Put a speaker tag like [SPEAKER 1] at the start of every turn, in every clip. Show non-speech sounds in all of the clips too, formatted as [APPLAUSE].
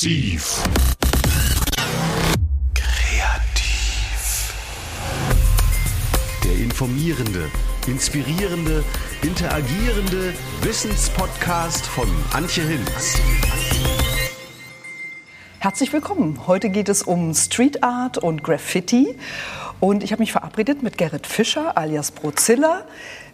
[SPEAKER 1] Massiv. Kreativ. Der informierende, inspirierende, interagierende Wissenspodcast von Antje Hinz.
[SPEAKER 2] Herzlich willkommen. Heute geht es um Street Art und Graffiti. Und ich habe mich verabredet mit Gerrit Fischer alias Brozilla.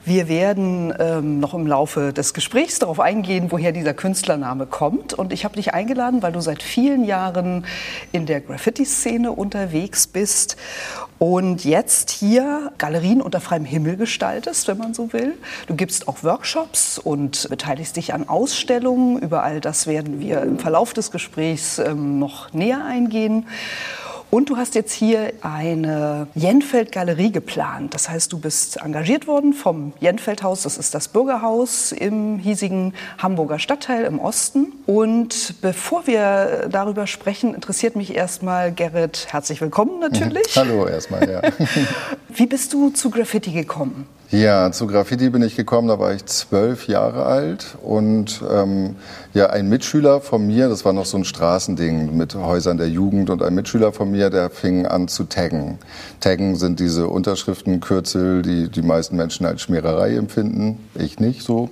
[SPEAKER 2] Wir werden ähm, noch im Laufe des Gesprächs darauf eingehen, woher dieser Künstlername kommt. Und ich habe dich eingeladen, weil du seit vielen Jahren in der Graffiti-Szene unterwegs bist und jetzt hier Galerien unter freiem Himmel gestaltest, wenn man so will. Du gibst auch Workshops und beteiligst dich an Ausstellungen. Über all das werden wir im Verlauf des Gesprächs ähm, noch näher eingehen. Und du hast jetzt hier eine Jenfeld-Galerie geplant. Das heißt, du bist engagiert worden vom Jenfeld-Haus. Das ist das Bürgerhaus im hiesigen Hamburger Stadtteil im Osten. Und bevor wir darüber sprechen, interessiert mich erstmal, Gerrit, herzlich willkommen natürlich.
[SPEAKER 3] Hallo erstmal, ja. [LAUGHS]
[SPEAKER 2] Wie bist du zu Graffiti gekommen?
[SPEAKER 3] Ja, zu Graffiti bin ich gekommen, da war ich zwölf Jahre alt und ähm, ja, ein Mitschüler von mir, das war noch so ein Straßending mit Häusern der Jugend und ein Mitschüler von mir, der fing an zu taggen. Taggen sind diese Unterschriftenkürzel, die die meisten Menschen als Schmiererei empfinden, ich nicht so.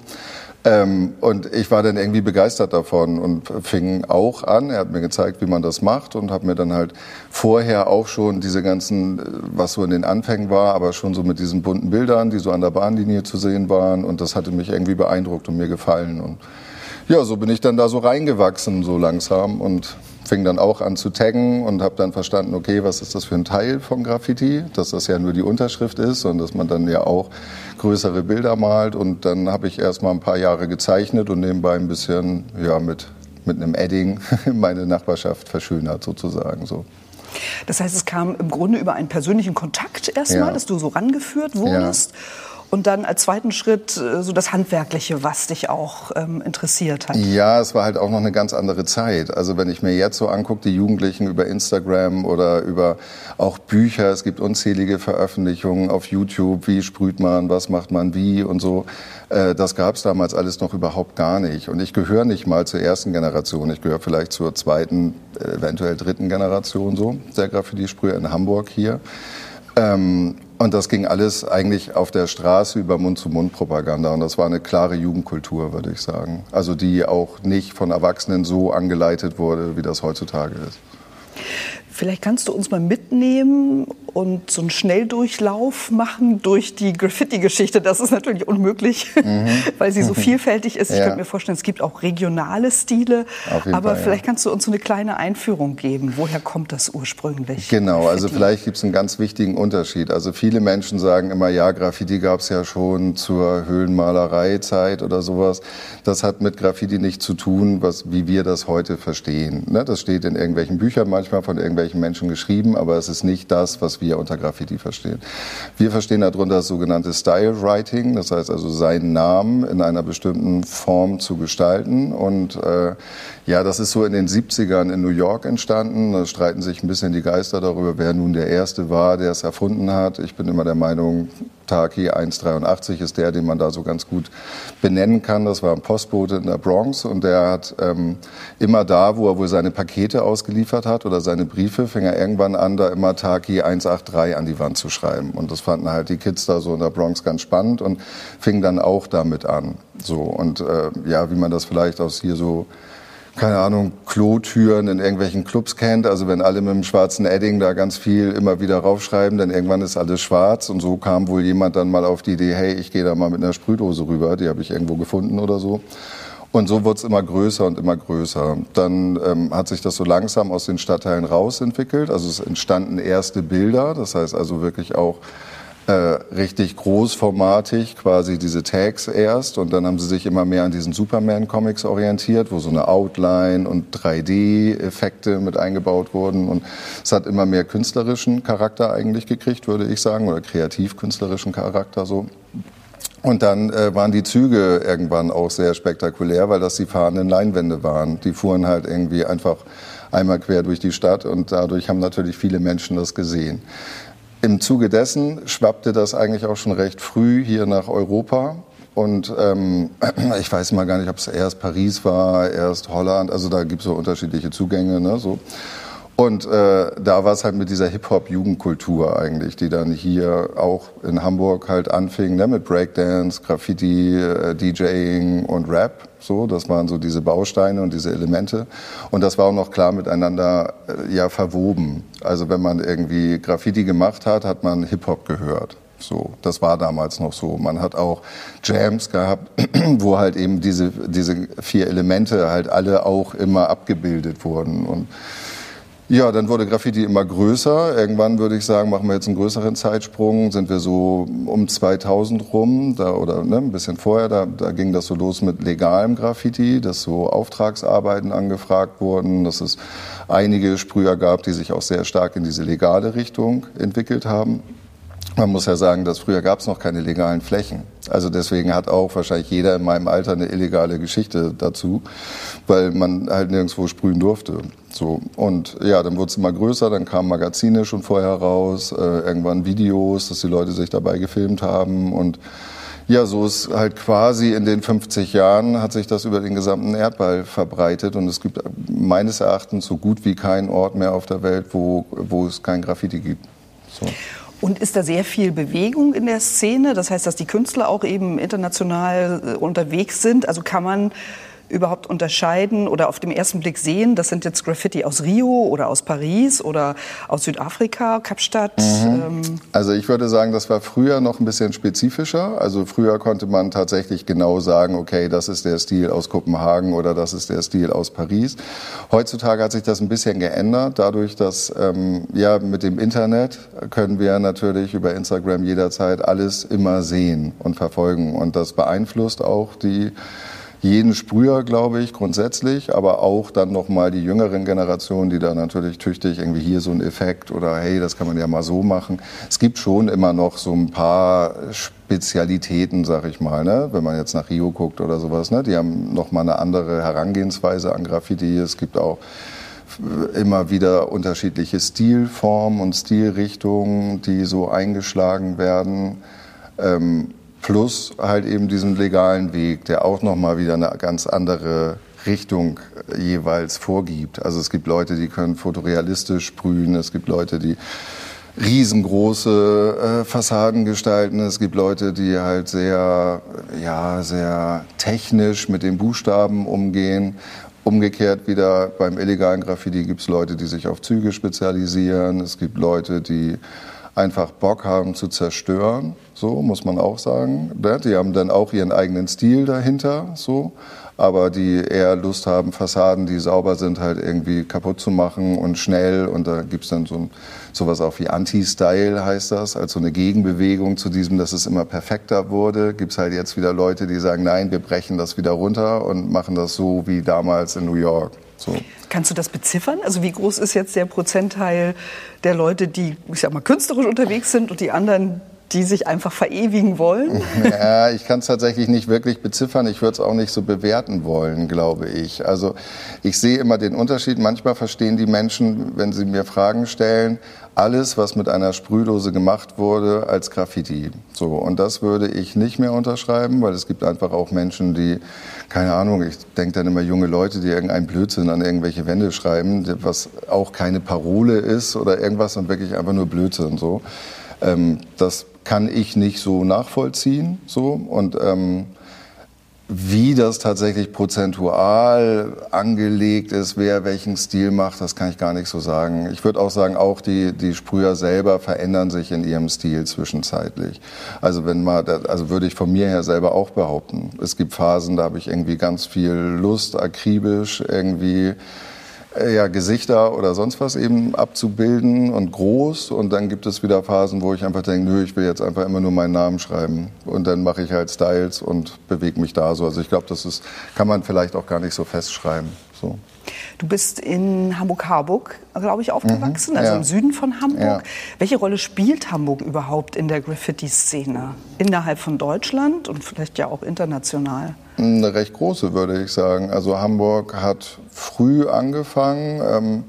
[SPEAKER 3] Ähm, und ich war dann irgendwie begeistert davon und fing auch an. Er hat mir gezeigt, wie man das macht und habe mir dann halt vorher auch schon diese ganzen, äh, was so in den Anfängen war, aber schon so mit diesen bunten Bildern, die so an der Bahnlinie zu sehen waren. Und das hatte mich irgendwie beeindruckt und mir gefallen. Und ja, so bin ich dann da so reingewachsen, so langsam und fing dann auch an zu taggen und habe dann verstanden, okay, was ist das für ein Teil vom Graffiti, dass das ja nur die Unterschrift ist und dass man dann ja auch größere Bilder malt und dann habe ich erst mal ein paar Jahre gezeichnet und nebenbei ein bisschen ja mit mit einem Edding [LAUGHS] meine Nachbarschaft verschönert sozusagen so.
[SPEAKER 2] Das heißt, es kam im Grunde über einen persönlichen Kontakt erstmal, ja. dass du so rangeführt wurdest. Ja. Und dann als zweiten Schritt äh, so das Handwerkliche, was dich auch ähm, interessiert hat.
[SPEAKER 3] Ja, es war halt auch noch eine ganz andere Zeit. Also wenn ich mir jetzt so angucke, die Jugendlichen über Instagram oder über auch Bücher, es gibt unzählige Veröffentlichungen auf YouTube, wie sprüht man, was macht man wie und so. Äh, das gab es damals alles noch überhaupt gar nicht. Und ich gehöre nicht mal zur ersten Generation. Ich gehöre vielleicht zur zweiten, eventuell dritten Generation so, der Graffiti-Sprüher in Hamburg hier. Ähm, und das ging alles eigentlich auf der Straße über Mund-zu-Mund-Propaganda. Und das war eine klare Jugendkultur, würde ich sagen. Also die auch nicht von Erwachsenen so angeleitet wurde, wie das heutzutage ist.
[SPEAKER 2] Vielleicht kannst du uns mal mitnehmen und so einen Schnelldurchlauf machen durch die Graffiti-Geschichte. Das ist natürlich unmöglich, mhm. [LAUGHS] weil sie so [LAUGHS] vielfältig ist. Ich ja. könnte mir vorstellen, es gibt auch regionale Stile. Aber Fall, vielleicht ja. kannst du uns so eine kleine Einführung geben. Woher kommt das ursprünglich?
[SPEAKER 3] Genau, Graffiti? also vielleicht gibt es einen ganz wichtigen Unterschied. Also viele Menschen sagen immer, ja, Graffiti gab es ja schon zur Höhlenmalereizeit oder sowas. Das hat mit Graffiti nichts zu tun, was, wie wir das heute verstehen. Ne? Das steht in irgendwelchen Büchern manchmal von irgendwelchen irgendwelchen Menschen geschrieben, aber es ist nicht das, was wir unter Graffiti verstehen. Wir verstehen darunter das sogenannte Style Writing, das heißt also seinen Namen in einer bestimmten Form zu gestalten. Und äh, ja, das ist so in den 70ern in New York entstanden. Da streiten sich ein bisschen die Geister darüber, wer nun der Erste war, der es erfunden hat. Ich bin immer der Meinung, Taki 183 ist der, den man da so ganz gut benennen kann. Das war ein Postbote in der Bronx und der hat ähm, immer da, wo er wohl seine Pakete ausgeliefert hat oder seine Briefe, fing er irgendwann an, da immer Taki 183 an die Wand zu schreiben. Und das fanden halt die Kids da so in der Bronx ganz spannend und fingen dann auch damit an. So und äh, ja, wie man das vielleicht aus hier so keine Ahnung, Klotüren in irgendwelchen Clubs kennt. Also wenn alle mit dem schwarzen Edding da ganz viel immer wieder raufschreiben, dann irgendwann ist alles schwarz. Und so kam wohl jemand dann mal auf die Idee, hey, ich gehe da mal mit einer Sprühdose rüber, die habe ich irgendwo gefunden oder so. Und so wurde es immer größer und immer größer. Dann ähm, hat sich das so langsam aus den Stadtteilen rausentwickelt. Also es entstanden erste Bilder, das heißt also wirklich auch äh, richtig großformatig quasi diese Tags erst und dann haben sie sich immer mehr an diesen Superman-Comics orientiert, wo so eine Outline und 3D-Effekte mit eingebaut wurden und es hat immer mehr künstlerischen Charakter eigentlich gekriegt, würde ich sagen, oder kreativ-künstlerischen Charakter so. Und dann äh, waren die Züge irgendwann auch sehr spektakulär, weil das die fahrenden Leinwände waren. Die fuhren halt irgendwie einfach einmal quer durch die Stadt und dadurch haben natürlich viele Menschen das gesehen. Im Zuge dessen schwappte das eigentlich auch schon recht früh hier nach Europa. Und ähm, [CLEARS THROAT] ich weiß mal gar nicht, ob es erst Paris war, erst Holland. Also da gibt es so unterschiedliche Zugänge. Ne, so. Und äh, da war es halt mit dieser Hip-Hop-Jugendkultur eigentlich, die dann hier auch in Hamburg halt anfing, ne, mit Breakdance, Graffiti, äh, DJing und Rap. So, das waren so diese Bausteine und diese Elemente. Und das war auch noch klar miteinander äh, ja verwoben. Also wenn man irgendwie Graffiti gemacht hat, hat man Hip-Hop gehört. So, das war damals noch so. Man hat auch Jams gehabt, [CLEARS THROAT] wo halt eben diese, diese vier Elemente halt alle auch immer abgebildet wurden. Und ja, dann wurde Graffiti immer größer. Irgendwann würde ich sagen, machen wir jetzt einen größeren Zeitsprung. Sind wir so um 2000 rum, da, oder ne, ein bisschen vorher, da, da ging das so los mit legalem Graffiti, dass so Auftragsarbeiten angefragt wurden, dass es einige Sprüher gab, die sich auch sehr stark in diese legale Richtung entwickelt haben. Man muss ja sagen, dass früher gab es noch keine legalen Flächen. Also deswegen hat auch wahrscheinlich jeder in meinem Alter eine illegale Geschichte dazu, weil man halt nirgendwo sprühen durfte. So und ja, dann wurde es immer größer, dann kamen Magazine schon vorher raus, äh, irgendwann Videos, dass die Leute sich dabei gefilmt haben und ja, so ist halt quasi in den 50 Jahren hat sich das über den gesamten Erdball verbreitet und es gibt meines Erachtens so gut wie keinen Ort mehr auf der Welt, wo, wo es kein Graffiti gibt. So.
[SPEAKER 2] Und ist da sehr viel Bewegung in der Szene? Das heißt, dass die Künstler auch eben international äh, unterwegs sind. Also kann man überhaupt unterscheiden oder auf den ersten Blick sehen, das sind jetzt Graffiti aus Rio oder aus Paris oder aus Südafrika, Kapstadt? Mhm.
[SPEAKER 3] Ähm. Also ich würde sagen, das war früher noch ein bisschen spezifischer. Also früher konnte man tatsächlich genau sagen, okay, das ist der Stil aus Kopenhagen oder das ist der Stil aus Paris. Heutzutage hat sich das ein bisschen geändert, dadurch, dass ähm, ja mit dem Internet können wir natürlich über Instagram jederzeit alles immer sehen und verfolgen und das beeinflusst auch die jeden Sprüher, glaube ich, grundsätzlich, aber auch dann nochmal die jüngeren Generationen, die da natürlich tüchtig irgendwie hier so ein Effekt oder hey, das kann man ja mal so machen. Es gibt schon immer noch so ein paar Spezialitäten, sag ich mal, ne? wenn man jetzt nach Rio guckt oder sowas. Ne? Die haben nochmal eine andere Herangehensweise an Graffiti. Es gibt auch immer wieder unterschiedliche Stilformen und Stilrichtungen, die so eingeschlagen werden. Ähm, plus halt eben diesen legalen Weg, der auch nochmal wieder eine ganz andere Richtung jeweils vorgibt. Also es gibt Leute, die können fotorealistisch sprühen, es gibt Leute, die riesengroße äh, Fassaden gestalten. Es gibt Leute, die halt sehr, ja, sehr technisch mit den Buchstaben umgehen. Umgekehrt wieder beim illegalen Graffiti gibt es Leute, die sich auf Züge spezialisieren. Es gibt Leute, die einfach Bock haben zu zerstören, so muss man auch sagen. Ne? Die haben dann auch ihren eigenen Stil dahinter, so, aber die eher Lust haben, Fassaden, die sauber sind, halt irgendwie kaputt zu machen und schnell. Und da gibt's dann so sowas auch wie Anti-Style heißt das, als so eine Gegenbewegung zu diesem, dass es immer perfekter wurde. Gibt's halt jetzt wieder Leute, die sagen, nein, wir brechen das wieder runter und machen das so wie damals in New York. So.
[SPEAKER 2] Kannst du das beziffern? Also wie groß ist jetzt der Prozentteil der Leute, die, ich sag mal, künstlerisch unterwegs sind und die anderen, die sich einfach verewigen wollen? [LAUGHS]
[SPEAKER 3] Ja, ich kann es tatsächlich nicht wirklich beziffern. Ich würde es auch nicht so bewerten wollen, glaube ich. Also ich sehe immer den Unterschied. Manchmal verstehen die Menschen, wenn sie mir Fragen stellen, alles, was mit einer Sprühdose gemacht wurde, als Graffiti. So, und das würde ich nicht mehr unterschreiben, weil es gibt einfach auch Menschen, die, keine Ahnung, ich denke dann immer junge Leute, die irgendeinen Blödsinn an irgendwelche Wände schreiben, was auch keine Parole ist oder irgendwas und wirklich einfach nur Blödsinn. So, ähm, das kann ich nicht so nachvollziehen. So und ähm, wie das tatsächlich prozentual angelegt ist, wer welchen Stil macht, das kann ich gar nicht so sagen. Ich würde auch sagen, auch die, die Sprüher selber verändern sich in ihrem Stil zwischenzeitlich. Also wenn mal, also würde ich von mir her selber auch behaupten. Es gibt Phasen, da habe ich irgendwie ganz viel Lust, akribisch irgendwie ja, Gesichter oder sonst was eben abzubilden und groß. Und dann gibt es wieder Phasen, wo ich einfach denke, nö, ich will jetzt einfach immer nur meinen Namen schreiben. Und dann mache ich halt Styles und bewege mich da so. Also ich glaube, das ist, kann man vielleicht auch gar nicht so festschreiben. So.
[SPEAKER 2] Du bist in Hamburg-Harburg, glaube ich, aufgewachsen, mhm, also ja. im Süden von Hamburg. Ja. Welche Rolle spielt Hamburg überhaupt in der Graffiti-Szene? Innerhalb von Deutschland und vielleicht ja auch international?
[SPEAKER 3] Eine recht große, würde ich sagen. Also Hamburg hat früh angefangen. Ähm,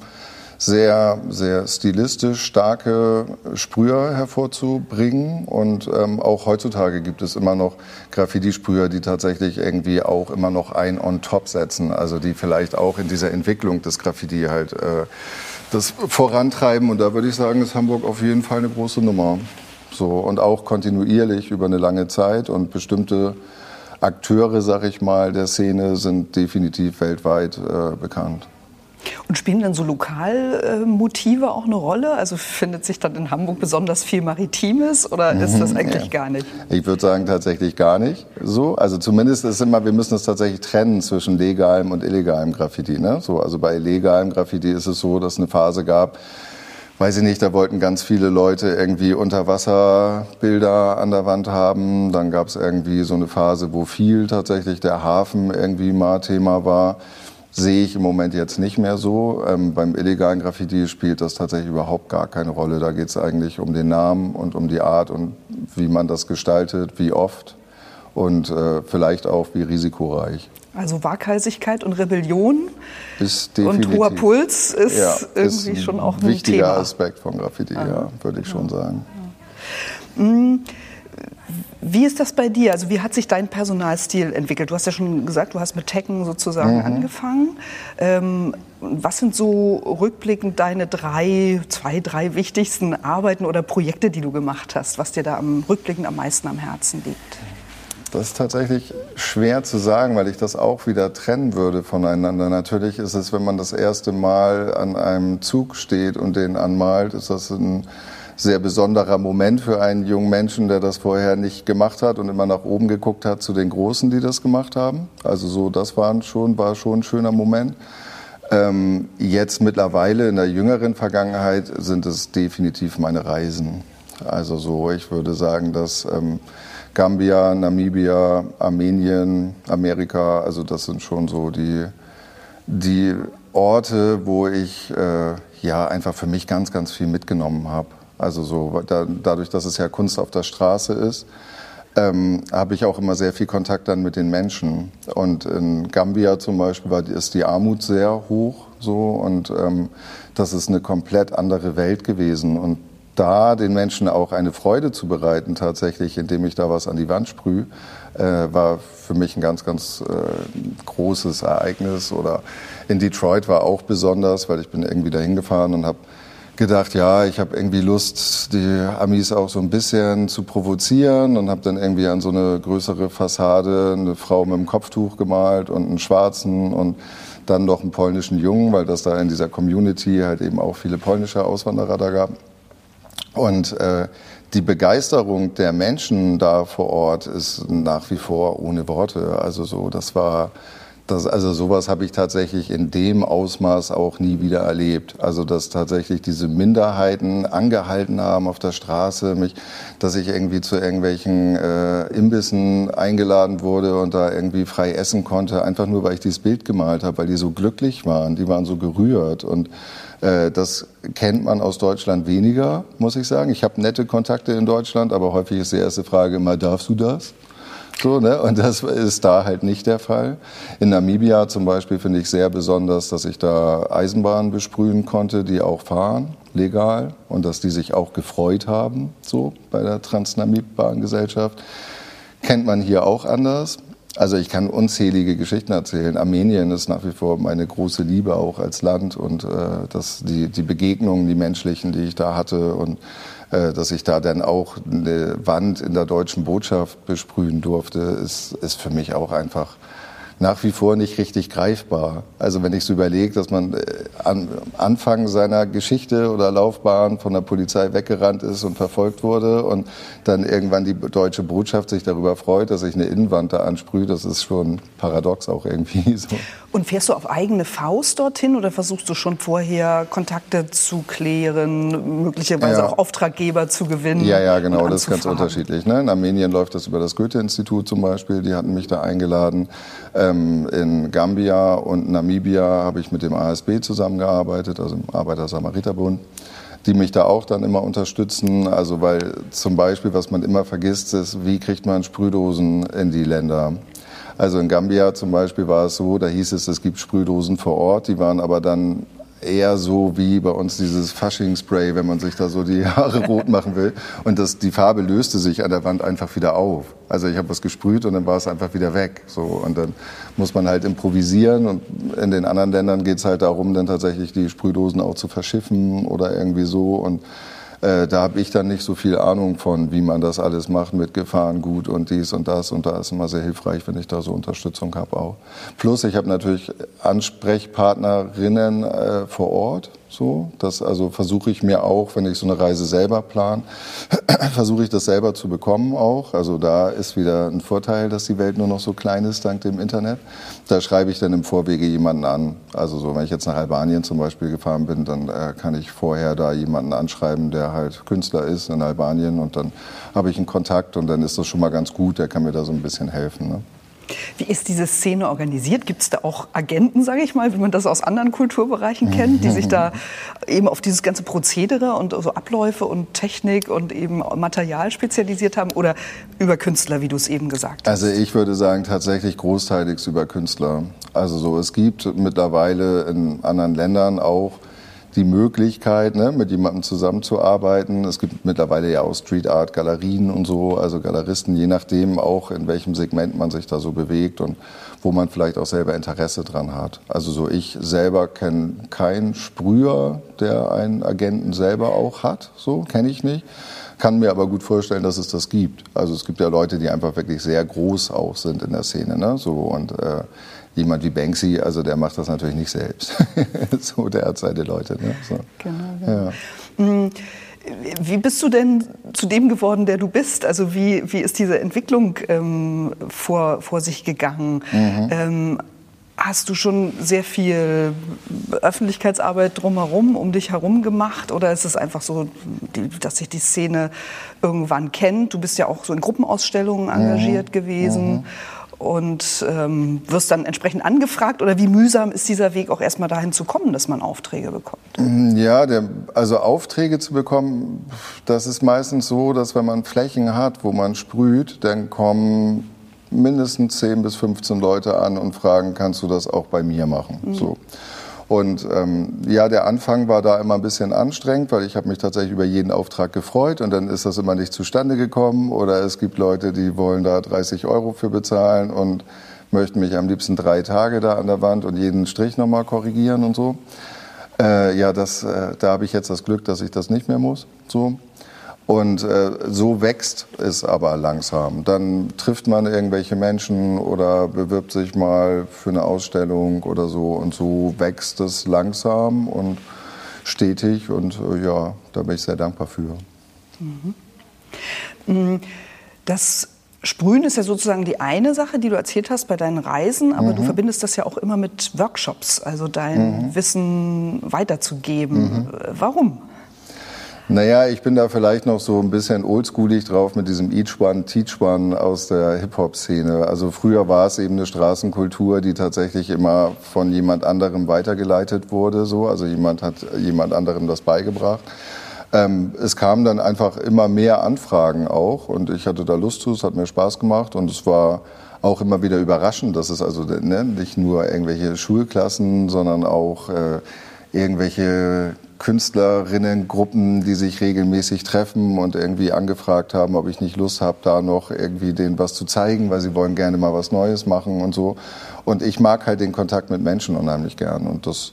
[SPEAKER 3] sehr, sehr stilistisch starke Sprüher hervorzubringen. Und ähm, auch heutzutage gibt es immer noch Graffiti-Sprüher, die tatsächlich irgendwie auch immer noch ein on top setzen. Also die vielleicht auch in dieser Entwicklung des Graffiti halt äh, das vorantreiben. Und da würde ich sagen, ist Hamburg auf jeden Fall eine große Nummer. So, und auch kontinuierlich über eine lange Zeit und bestimmte Akteure, sag ich mal, der Szene sind definitiv weltweit äh, bekannt.
[SPEAKER 2] Und spielen dann so Lokalmotive auch eine Rolle? Also findet sich dann in Hamburg besonders viel Maritimes oder ist das mhm. eigentlich ja. gar nicht?
[SPEAKER 3] Ich würde sagen tatsächlich gar nicht so. Also zumindest ist immer, wir müssen es tatsächlich trennen zwischen legalem und illegalem Graffiti. Ne? So, also bei illegalem Graffiti ist es so, dass es eine Phase gab, weiß ich nicht, da wollten ganz viele Leute irgendwie Unterwasserbilder an der Wand haben. Dann gab es irgendwie so eine Phase, wo viel tatsächlich der Hafen irgendwie mal Thema war. Sehe ich im Moment jetzt nicht mehr so. Ähm, beim illegalen Graffiti spielt das tatsächlich überhaupt gar keine Rolle. Da geht es eigentlich um den Namen und um die Art und wie man das gestaltet, wie oft und äh, vielleicht auch wie risikoreich.
[SPEAKER 2] Also Waghalsigkeit und Rebellion und hoher Puls ist ja, irgendwie ist schon auch ein
[SPEAKER 3] wichtiger
[SPEAKER 2] Thema.
[SPEAKER 3] Aspekt von Graffiti, ah. ja, würde ich schon sagen.
[SPEAKER 2] Mm, wie ist das bei dir? Also wie hat sich dein Personalstil entwickelt? Du hast ja schon gesagt, du hast mit Tekken sozusagen mhm. angefangen. Ähm, was sind so rückblickend deine drei, zwei, drei wichtigsten Arbeiten oder Projekte, die du gemacht hast, was dir da am rückblickend am meisten am Herzen liegt?
[SPEAKER 3] Das ist tatsächlich schwer zu sagen, weil ich das auch wieder trennen würde voneinander. Natürlich ist es, wenn man das erste Mal an einem Zug steht und den anmalt, ist das ein sehr besonderer Moment für einen jungen Menschen, der das vorher nicht gemacht hat und immer nach oben geguckt hat zu den Großen, die das gemacht haben. Also so, das war schon, war schon ein schöner Moment. Ähm, jetzt mittlerweile in der jüngeren Vergangenheit sind es definitiv meine Reisen. Also so, ich würde sagen, dass ähm, Gambia, Namibia, Armenien, Amerika, also das sind schon so die, die Orte, wo ich äh, ja einfach für mich ganz, ganz viel mitgenommen habe. Also so da, dadurch, dass es ja Kunst auf der Straße ist, ähm, habe ich auch immer sehr viel Kontakt dann mit den Menschen. Und in Gambia zum Beispiel war, ist die Armut sehr hoch so und ähm, das ist eine komplett andere Welt gewesen. Und da den Menschen auch eine Freude zu bereiten, tatsächlich, indem ich da was an die Wand sprühe, äh, war für mich ein ganz, ganz äh, großes Ereignis. Oder in Detroit war auch besonders, weil ich bin irgendwie dahin gefahren und habe gedacht, ja, ich habe irgendwie Lust, die Amis auch so ein bisschen zu provozieren und habe dann irgendwie an so eine größere Fassade eine Frau mit einem Kopftuch gemalt und einen schwarzen und dann noch einen polnischen Jungen, weil das da in dieser Community halt eben auch viele polnische Auswanderer da gab. Und äh, die Begeisterung der Menschen da vor Ort ist nach wie vor ohne Worte. Also so, das war, das, also sowas habe ich tatsächlich in dem Ausmaß auch nie wieder erlebt. Also dass tatsächlich diese Minderheiten angehalten haben auf der Straße, mich, dass ich irgendwie zu irgendwelchen äh, Imbissen eingeladen wurde und da irgendwie frei essen konnte, einfach nur weil ich dieses Bild gemalt habe, weil die so glücklich waren, die waren so gerührt und äh, das kennt man aus Deutschland weniger, muss ich sagen. Ich habe nette Kontakte in Deutschland, aber häufig ist die erste Frage immer, darfst du das? So, ne? Und das ist da halt nicht der Fall. In Namibia zum Beispiel finde ich sehr besonders, dass ich da Eisenbahnen besprühen konnte, die auch fahren, legal, und dass die sich auch gefreut haben, so bei der Transnamib-Bahngesellschaft. Kennt man hier auch anders. Also ich kann unzählige Geschichten erzählen. Armenien ist nach wie vor meine große Liebe auch als Land und äh, dass die, die Begegnungen, die menschlichen, die ich da hatte und dass ich da dann auch eine Wand in der deutschen Botschaft besprühen durfte, ist, ist für mich auch einfach nach wie vor nicht richtig greifbar. Also wenn ich so überlege, dass man äh, am Anfang seiner Geschichte oder Laufbahn von der Polizei weggerannt ist und verfolgt wurde und dann irgendwann die deutsche Botschaft sich darüber freut, dass ich eine Innenwand da ansprühe, das ist schon paradox auch irgendwie [LAUGHS] so.
[SPEAKER 2] Und fährst du auf eigene Faust dorthin oder versuchst du schon vorher Kontakte zu klären, möglicherweise ja. auch Auftraggeber zu gewinnen?
[SPEAKER 3] Ja, ja, genau, das ist ganz unterschiedlich. Ne? In Armenien läuft das über das Goethe-Institut zum Beispiel, die hatten mich da eingeladen. Ähm, in Gambia und Namibia habe ich mit dem ASB zusammengearbeitet, also dem Arbeiter-Samariter-Bund die mich da auch dann immer unterstützen. Also weil zum Beispiel, was man immer vergisst, ist, wie kriegt man Sprühdosen in die Länder? Also in Gambia zum Beispiel war es so, da hieß es, es gibt Sprühdosen vor Ort, die waren aber dann eher so wie bei uns dieses Fasching-Spray, wenn man sich da so die [LAUGHS] Haare rot machen will. Und das, die Farbe löste sich an der Wand einfach wieder auf. Also ich habe was gesprüht und dann war es einfach wieder weg. So, und dann muss man halt improvisieren. Und in den anderen Ländern geht es halt darum, dann tatsächlich die Sprühdosen auch zu verschiffen oder irgendwie so. Und äh, da habe ich dann nicht so viel Ahnung von, wie man das alles macht mit Gefahrengut und dies und das. Und da ist immer sehr hilfreich, wenn ich da so Unterstützung habe auch. Plus, ich habe natürlich Ansprechpartnerinnen äh, vor Ort so, das also versuche ich mir auch, wenn ich so eine Reise selber plan, [CLEARS THROAT] versuche ich das selber zu bekommen auch. Also da ist wieder ein Vorteil, dass die Welt nur noch so klein ist dank dem Internet. Da schreibe ich dann im Vorwege jemanden an. Also so, wenn ich jetzt nach Albanien zum Beispiel gefahren bin, dann äh, kann ich vorher da jemanden anschreiben, der halt Künstler ist in Albanien und dann habe ich einen Kontakt und dann ist das schon mal ganz gut. Der kann mir da so ein bisschen helfen. Ne?
[SPEAKER 2] Wie ist diese Szene organisiert? Gibt es da auch Agenten, sage ich mal, wie man das aus anderen Kulturbereichen kennt, die sich da eben auf dieses ganze Prozedere und so Abläufe und Technik und eben Material spezialisiert haben oder über Künstler, wie du es eben gesagt
[SPEAKER 3] hast? Also ich würde sagen tatsächlich großteils über Künstler. Also so, es gibt mittlerweile in anderen Ländern auch die Möglichkeit, ne, mit jemandem zusammenzuarbeiten. Es gibt mittlerweile ja auch Street Art Galerien und so, also Galeristen, je nachdem auch, in welchem Segment man sich da so bewegt und wo man vielleicht auch selber Interesse dran hat. Also so ich selber kenne keinen Sprüher, der einen Agenten selber auch hat, so kenne ich nicht. Kann mir aber gut vorstellen, dass es das gibt. Also es gibt ja Leute, die einfach wirklich sehr groß auch sind in der Szene, ne? So und äh, jemand wie Banksy, also der macht das natürlich nicht selbst. [LAUGHS] so, der hat seine Leute. Ne? So. Genau. genau.
[SPEAKER 2] Ja. Mm, wie bist du denn zu dem geworden, der du bist? Also wie, wie ist diese Entwicklung ähm, vor, vor sich gegangen? Mhm. Ähm, hast du schon sehr viel Öffentlichkeitsarbeit drumherum, um dich herum gemacht? Oder ist es einfach so, dass sich die Szene irgendwann kennt? Du bist ja auch so in Gruppenausstellungen engagiert mhm. gewesen. Mhm und ähm, wirst dann entsprechend angefragt? Oder wie mühsam ist dieser Weg auch erstmal dahin zu kommen, dass man Aufträge bekommt?
[SPEAKER 3] Mm, ja, der, also Aufträge zu bekommen, das ist meistens so, dass wenn man Flächen hat, wo man sprüht, dann kommen mindestens 10 bis 15 Leute an und fragen, kannst du das auch bei mir machen? Mhm. So. Und ähm, ja, der Anfang war da immer ein bisschen anstrengend, weil ich habe mich tatsächlich über jeden Auftrag gefreut und dann ist das immer nicht zustande gekommen. Oder es gibt Leute, die wollen da 30 Euro für bezahlen und möchten mich am liebsten drei Tage da an der Wand und jeden Strich nochmal korrigieren und so. Äh, ja, das, äh, da habe ich jetzt das Glück, dass ich das nicht mehr muss. So. Und äh, so wächst es aber langsam. Dann trifft man irgendwelche Menschen oder bewirbt sich mal für eine Ausstellung oder so. Und so wächst es langsam und stetig. Und äh, ja, da bin ich sehr dankbar für. Mhm.
[SPEAKER 2] Mm, das Sprühen ist ja sozusagen die eine Sache, die du erzählt hast bei deinen Reisen, aber mhm. du verbindest das ja auch immer mit Workshops, also dein mhm. Wissen weiterzugeben. Mhm. Warum?
[SPEAKER 3] Naja, ich bin da vielleicht noch so ein bisschen oldschoolig drauf mit diesem Each One, Teach One aus der Hip-Hop-Szene. Also früher war es eben eine Straßenkultur, die tatsächlich immer von jemand anderem weitergeleitet wurde. So. Also jemand hat jemand anderem das beigebracht. Ähm, es kamen dann einfach immer mehr Anfragen auch und ich hatte da Lust zu, es hat mir Spaß gemacht und es war auch immer wieder überraschend, dass es also ne, nicht nur irgendwelche Schulklassen, sondern auch äh, irgendwelche Künstlerinnengruppen, die sich regelmäßig treffen und irgendwie angefragt haben, ob ich nicht Lust habe, da noch irgendwie denen was zu zeigen, weil sie wollen gerne mal was Neues machen und so. Und ich mag halt den Kontakt mit Menschen unheimlich gern und das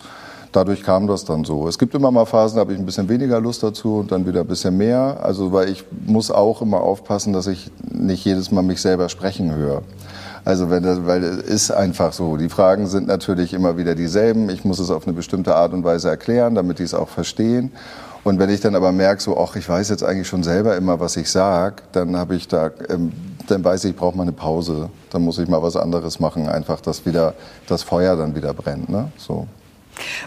[SPEAKER 3] dadurch kam das dann so. Es gibt immer mal Phasen, da habe ich ein bisschen weniger Lust dazu und dann wieder ein bisschen mehr. Also weil ich muss auch immer aufpassen, dass ich nicht jedes Mal mich selber sprechen höre. Also wenn das, weil es ist einfach so. Die Fragen sind natürlich immer wieder dieselben. Ich muss es auf eine bestimmte Art und Weise erklären, damit die es auch verstehen. Und wenn ich dann aber merke, so, ach, ich weiß jetzt eigentlich schon selber immer, was ich sag, dann habe ich da, ähm, dann weiß ich, ich brauche mal eine Pause. Dann muss ich mal was anderes machen, einfach, dass wieder das Feuer dann wieder brennt. Ne? So.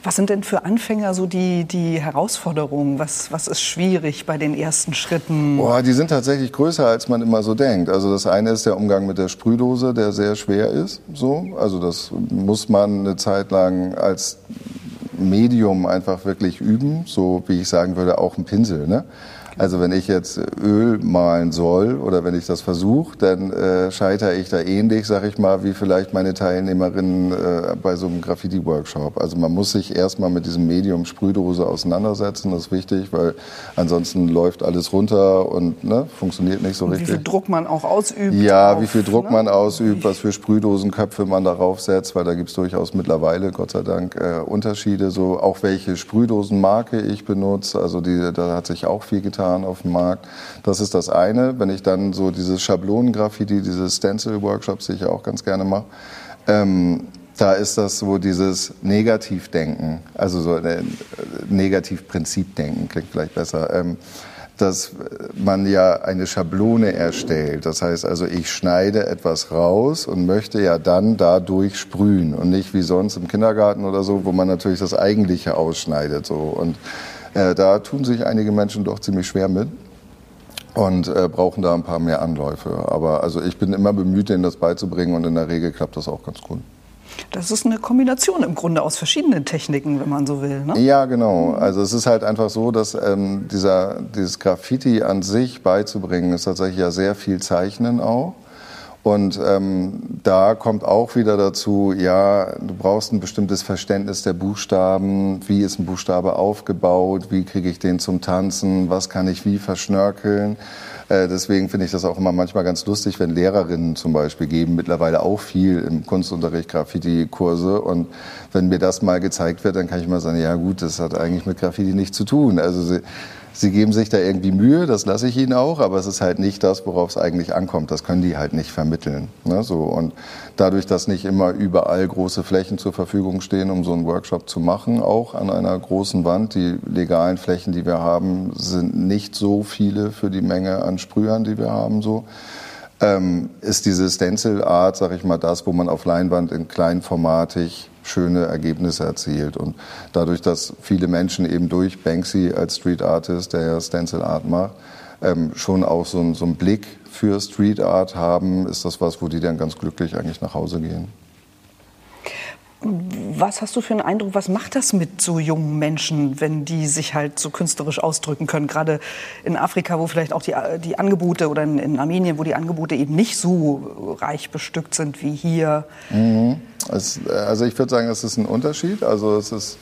[SPEAKER 2] Was sind denn für Anfänger so die, die Herausforderungen? Was, was ist schwierig bei den ersten Schritten?
[SPEAKER 3] Boah, die sind tatsächlich größer, als man immer so denkt. Also das eine ist der Umgang mit der Sprühdose, der sehr schwer ist. So. Also das muss man eine Zeit lang als Medium einfach wirklich üben. So wie ich sagen würde, auch ein Pinsel. Ne? Also wenn ich jetzt Öl malen soll oder wenn ich das versuche, dann äh, scheitere ich da ähnlich, sag ich mal, wie vielleicht meine Teilnehmerinnen äh, bei so einem Graffiti-Workshop. Also man muss sich erstmal mit diesem Medium Sprühdose auseinandersetzen, das ist wichtig, weil ansonsten läuft alles runter und ne, funktioniert nicht so
[SPEAKER 2] und
[SPEAKER 3] richtig.
[SPEAKER 2] Wie viel Druck man auch ausübt.
[SPEAKER 3] Ja,
[SPEAKER 2] auf,
[SPEAKER 3] wie viel Druck
[SPEAKER 2] ne?
[SPEAKER 3] man ausübt, was für Sprühdosenköpfe man darauf setzt, weil da gibt's durchaus mittlerweile, Gott sei Dank, äh, Unterschiede. So auch welche Sprühdosenmarke ich benutze. Also die, da hat sich auch viel getan auf dem Markt. Das ist das eine. Wenn ich dann so dieses Schablonengraffiti, diese Stencil-Workshops, die ich auch ganz gerne mache, ähm, da ist das so dieses Negativdenken, also so ein Negativprinzipdenken, klingt vielleicht besser. Ähm, dass man ja eine Schablone erstellt. Das heißt also, ich schneide etwas raus und möchte ja dann dadurch sprühen und nicht wie sonst im Kindergarten oder so, wo man natürlich das Eigentliche ausschneidet. So. Und äh, da tun sich einige Menschen doch ziemlich schwer mit und äh, brauchen da ein paar mehr Anläufe. Aber also ich bin immer bemüht, denen das beizubringen und in der Regel klappt das auch ganz gut.
[SPEAKER 2] Das ist eine Kombination im Grunde aus verschiedenen Techniken, wenn man so will. Ne?
[SPEAKER 3] Ja, genau. Also es ist halt einfach so, dass ähm, dieser, dieses Graffiti an sich beizubringen, ist tatsächlich ja sehr viel Zeichnen auch. Und ähm, da kommt auch wieder dazu, ja, du brauchst ein bestimmtes Verständnis der Buchstaben. Wie ist ein Buchstabe aufgebaut? Wie kriege ich den zum Tanzen? Was kann ich wie verschnörkeln? Äh, deswegen finde ich das auch immer manchmal ganz lustig, wenn Lehrerinnen zum Beispiel geben mittlerweile auch viel im Kunstunterricht Graffiti-Kurse. Und wenn mir das mal gezeigt wird, dann kann ich mal sagen, ja gut, das hat eigentlich mit Graffiti nichts zu tun. Also sie, geben sich da irgendwie Mühe, das lasse ich ihnen auch, aber es ist halt nicht das, worauf es eigentlich ankommt. Das können die halt nicht vermitteln. Ne? So, und dadurch, dass nicht immer überall große Flächen zur Verfügung stehen, um so einen Workshop zu machen, auch an einer großen Wand, die legalen Flächen, die wir haben, sind nicht so viele für die Menge an Sprühern, die wir haben. So. Ähm, ist diese Stencil-Art, sag ich mal, das, wo man auf Leinwand in kleinformatig schöne Ergebnisse erzielt. Und dadurch, dass viele Menschen eben durch Banksy als Street Artist, der ja Stencil Art macht, ähm, schon auch so, so einen Blick für Street Art haben, ist das was, wo die dann ganz glücklich eigentlich nach Hause gehen.
[SPEAKER 2] Was hast du für einen Eindruck, was macht das mit so jungen Menschen, wenn die sich halt so künstlerisch ausdrücken können? Gerade in Afrika, wo vielleicht auch die, die Angebote oder in, in Armenien, wo die Angebote eben nicht so reich bestückt sind wie hier.
[SPEAKER 3] Mhm. Es, also ich würde sagen, es ist ein Unterschied. Also es ist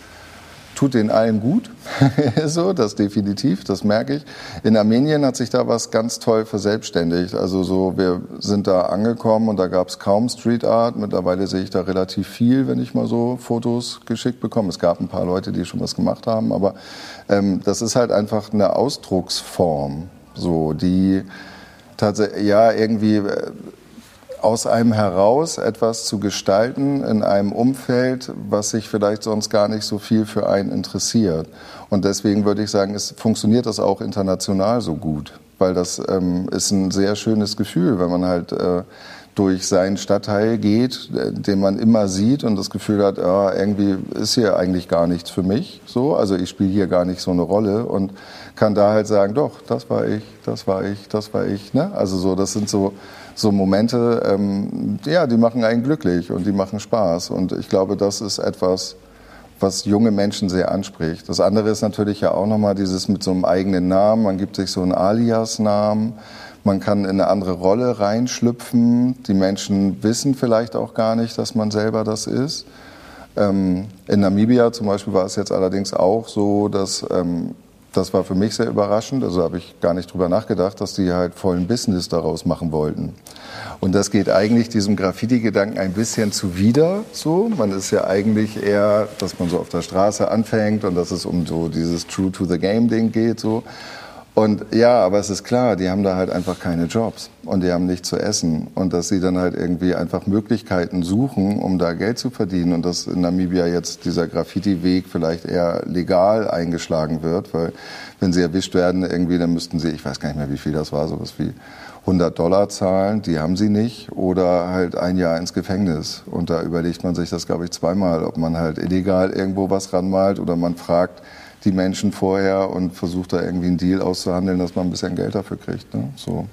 [SPEAKER 3] tut den allen gut. [LAUGHS] so, das definitiv, das merke ich. In Armenien hat sich da was ganz toll verselbstständigt. Also so, wir sind da angekommen und da gab es kaum Street Art. Mittlerweile sehe ich da relativ viel, wenn ich mal so Fotos geschickt bekomme. Es gab ein paar Leute, die schon was gemacht haben, aber ähm, das ist halt einfach eine Ausdrucksform, so die tatsächlich ja irgendwie äh, aus einem heraus etwas zu gestalten in einem Umfeld, was sich vielleicht sonst gar nicht so viel für einen interessiert. Und deswegen würde ich sagen, es funktioniert das auch international so gut, weil das ähm, ist ein sehr schönes Gefühl, wenn man halt äh, durch seinen Stadtteil geht, äh, den man immer sieht und das Gefühl hat, ja, irgendwie ist hier eigentlich gar nichts für mich. So, also ich spiele hier gar nicht so eine Rolle und kann da halt sagen, doch, das war ich, das war ich, das war ich. Ne? Also so, das sind so so Momente, ähm, ja, die machen einen glücklich und die machen Spaß. Und ich glaube, das ist etwas, was junge Menschen sehr anspricht. Das andere ist natürlich ja auch nochmal dieses mit so einem eigenen Namen. Man gibt sich so einen Alias-Namen. Man kann in eine andere Rolle reinschlüpfen. Die Menschen wissen vielleicht auch gar nicht, dass man selber das ist. Ähm, in Namibia zum Beispiel war es jetzt allerdings auch so, dass ähm, das war für mich sehr überraschend. Also habe ich gar nicht drüber nachgedacht, dass die halt vollen Business daraus machen wollten. Und das geht eigentlich diesem Graffiti-Gedanken ein bisschen zuwider. So, man ist ja eigentlich eher, dass man so auf der Straße anfängt und dass es um so dieses True to the Game Ding geht. So. Und ja, aber es ist klar, die haben da halt einfach keine Jobs und die haben nichts zu essen und dass sie dann halt irgendwie einfach Möglichkeiten suchen, um da Geld zu verdienen und dass in Namibia jetzt dieser Graffiti-Weg vielleicht eher legal eingeschlagen wird, weil wenn sie erwischt werden irgendwie, dann müssten sie, ich weiß gar nicht mehr, wie viel das war, sowas wie 100 Dollar zahlen, die haben sie nicht, oder halt ein Jahr ins Gefängnis. Und da überlegt man sich das, glaube ich, zweimal, ob man halt illegal irgendwo was ranmalt oder man fragt, die Menschen vorher und versucht da irgendwie einen Deal auszuhandeln, dass man ein bisschen Geld dafür kriegt. Ne? So.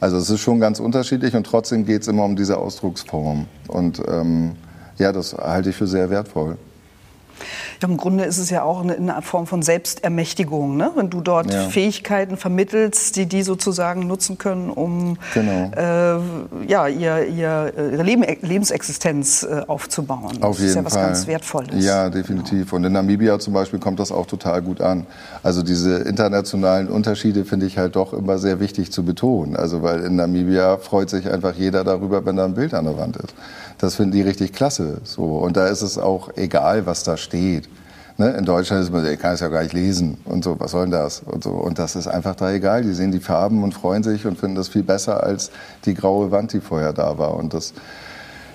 [SPEAKER 3] Also es ist schon ganz unterschiedlich und trotzdem geht es immer um diese Ausdrucksform. Und ähm, ja, das halte ich für sehr wertvoll.
[SPEAKER 2] Im Grunde ist es ja auch eine, eine Form von Selbstermächtigung, ne? wenn du dort ja. Fähigkeiten vermittelst, die die sozusagen nutzen können, um genau. äh, ja, ihr, ihr, ihre Leben, Lebensexistenz äh, aufzubauen.
[SPEAKER 3] Auf
[SPEAKER 2] das jeden
[SPEAKER 3] ist ja was
[SPEAKER 2] Fall. ganz Wertvolles.
[SPEAKER 3] Ja, definitiv. Und in Namibia zum Beispiel kommt das auch total gut an. Also diese internationalen Unterschiede finde ich halt doch immer sehr wichtig zu betonen. Also weil in Namibia freut sich einfach jeder darüber, wenn da ein Bild an der Wand ist. Das finden die richtig klasse. So. Und da ist es auch egal, was da steht. Ne? In Deutschland ist man, ich kann es ja gar nicht lesen und so, was soll denn das? Und, so. und das ist einfach da egal. Die sehen die Farben und freuen sich und finden das viel besser als die graue Wand, die vorher da war. Und das,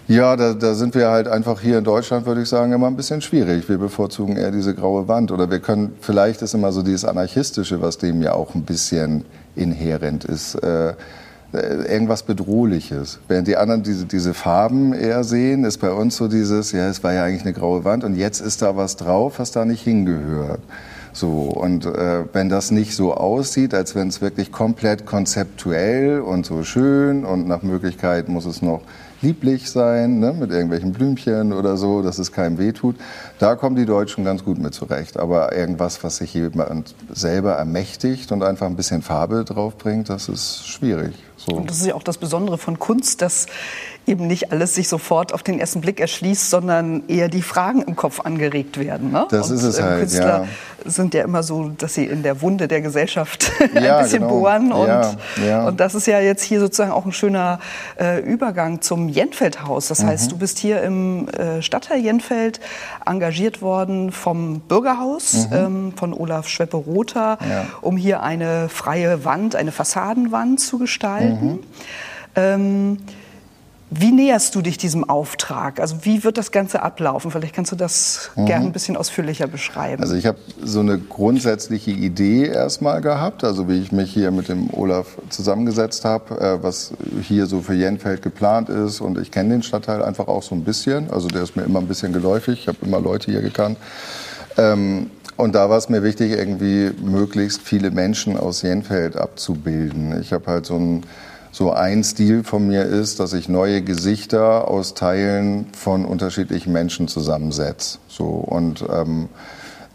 [SPEAKER 3] ja, da, da sind wir halt einfach hier in Deutschland, würde ich sagen, immer ein bisschen schwierig. Wir bevorzugen eher diese graue Wand. Oder wir können, vielleicht ist immer so dieses Anarchistische, was dem ja auch ein bisschen inhärent ist. Äh, irgendwas Bedrohliches. Während die anderen diese, diese Farben eher sehen, ist bei uns so dieses, ja, es war ja eigentlich eine graue Wand und jetzt ist da was drauf, was da nicht hingehört. So, und äh, wenn das nicht so aussieht, als wenn es wirklich komplett konzeptuell und so schön und nach Möglichkeit muss es noch lieblich sein, ne, mit irgendwelchen Blümchen oder so, dass es keinem wehtut. Da kommen die Deutschen ganz gut mit zurecht. Aber irgendwas, was sich jemand selber ermächtigt und einfach ein bisschen Farbe draufbringt, das ist schwierig.
[SPEAKER 2] So. Und das ist ja auch das Besondere von Kunst, dass eben nicht alles sich sofort auf den ersten Blick erschließt, sondern eher die Fragen im Kopf angeregt werden. Ne?
[SPEAKER 3] Das und, ist es äh, halt,
[SPEAKER 2] Künstler
[SPEAKER 3] ja.
[SPEAKER 2] sind ja immer so, dass sie in der Wunde der Gesellschaft [LAUGHS] ja, ein bisschen genau. bohren. Und, ja, und das ist ja jetzt hier sozusagen auch ein schöner äh, Übergang zum Jenfeldhaus. Das mhm. heißt, du bist hier im äh, Stadtteil Jenfeld engagiert worden vom Bürgerhaus, mhm. ähm, von Olaf Schweppe-Rother, um hier eine freie Wand, eine Fassadenwand zu gestalten. Mhm. Ähm, wie näherst du dich diesem Auftrag? Also wie wird das Ganze ablaufen? Vielleicht kannst du das mhm. gerne ein bisschen ausführlicher beschreiben.
[SPEAKER 3] Also ich habe so eine grundsätzliche Idee erstmal gehabt, also wie ich mich hier mit dem Olaf zusammengesetzt habe, äh, was hier so für Jenfeld geplant ist. Und ich kenne den Stadtteil einfach auch so ein bisschen. Also der ist mir immer ein bisschen geläufig. Ich habe immer Leute hier gekannt. Ähm, und da war es mir wichtig, irgendwie möglichst viele Menschen aus Jenfeld abzubilden. Ich habe halt so ein so ein Stil von mir ist, dass ich neue Gesichter aus Teilen von unterschiedlichen Menschen zusammensetze. So und ähm,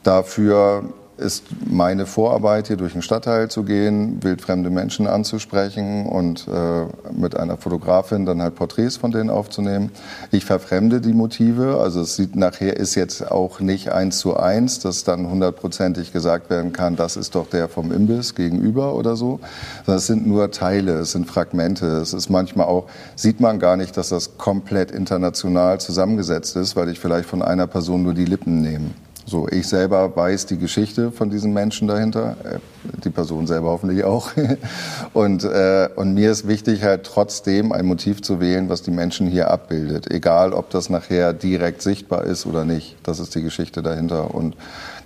[SPEAKER 3] dafür ist meine Vorarbeit, hier durch den Stadtteil zu gehen, wildfremde Menschen anzusprechen und äh, mit einer Fotografin dann halt Porträts von denen aufzunehmen. Ich verfremde die Motive, also es sieht nachher ist jetzt auch nicht eins zu eins, dass dann hundertprozentig gesagt werden kann, das ist doch der vom Imbiss gegenüber oder so, es sind nur Teile, es sind Fragmente. Es ist manchmal auch, sieht man gar nicht, dass das komplett international zusammengesetzt ist, weil ich vielleicht von einer Person nur die Lippen nehme. So, ich selber weiß die Geschichte von diesen Menschen dahinter, äh, die Person selber hoffentlich auch. [LAUGHS] Und, äh, und mir ist wichtig, halt trotzdem ein Motiv zu wählen, was die Menschen hier abbildet. Egal, ob das nachher direkt sichtbar ist oder nicht. Das ist die Geschichte dahinter. Und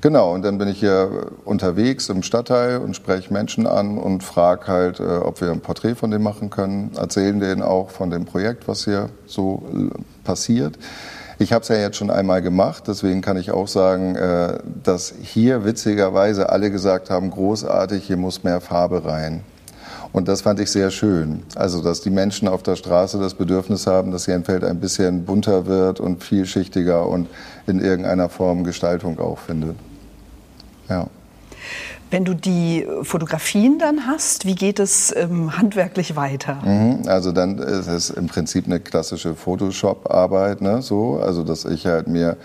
[SPEAKER 3] genau, und dann bin ich hier unterwegs im Stadtteil und spreche Menschen an und frage halt, äh, ob wir ein Porträt von dem machen können. Erzählen denen auch von dem Projekt, was hier so passiert. Ich habe es ja jetzt schon einmal gemacht, deswegen kann ich auch sagen, äh, dass hier witzigerweise alle gesagt haben, großartig, hier muss mehr Farbe rein. Und das fand ich sehr schön. Also, dass die Menschen auf der Straße das Bedürfnis haben, dass ein Feld ein bisschen bunter wird und vielschichtiger und in irgendeiner Form Gestaltung auch findet. Ja.
[SPEAKER 2] Wenn du die Fotografien dann hast, wie geht es ähm, handwerklich weiter?
[SPEAKER 3] Mhm, also dann ist es im Prinzip eine klassische Photoshop-Arbeit, ne, so, also dass ich halt mir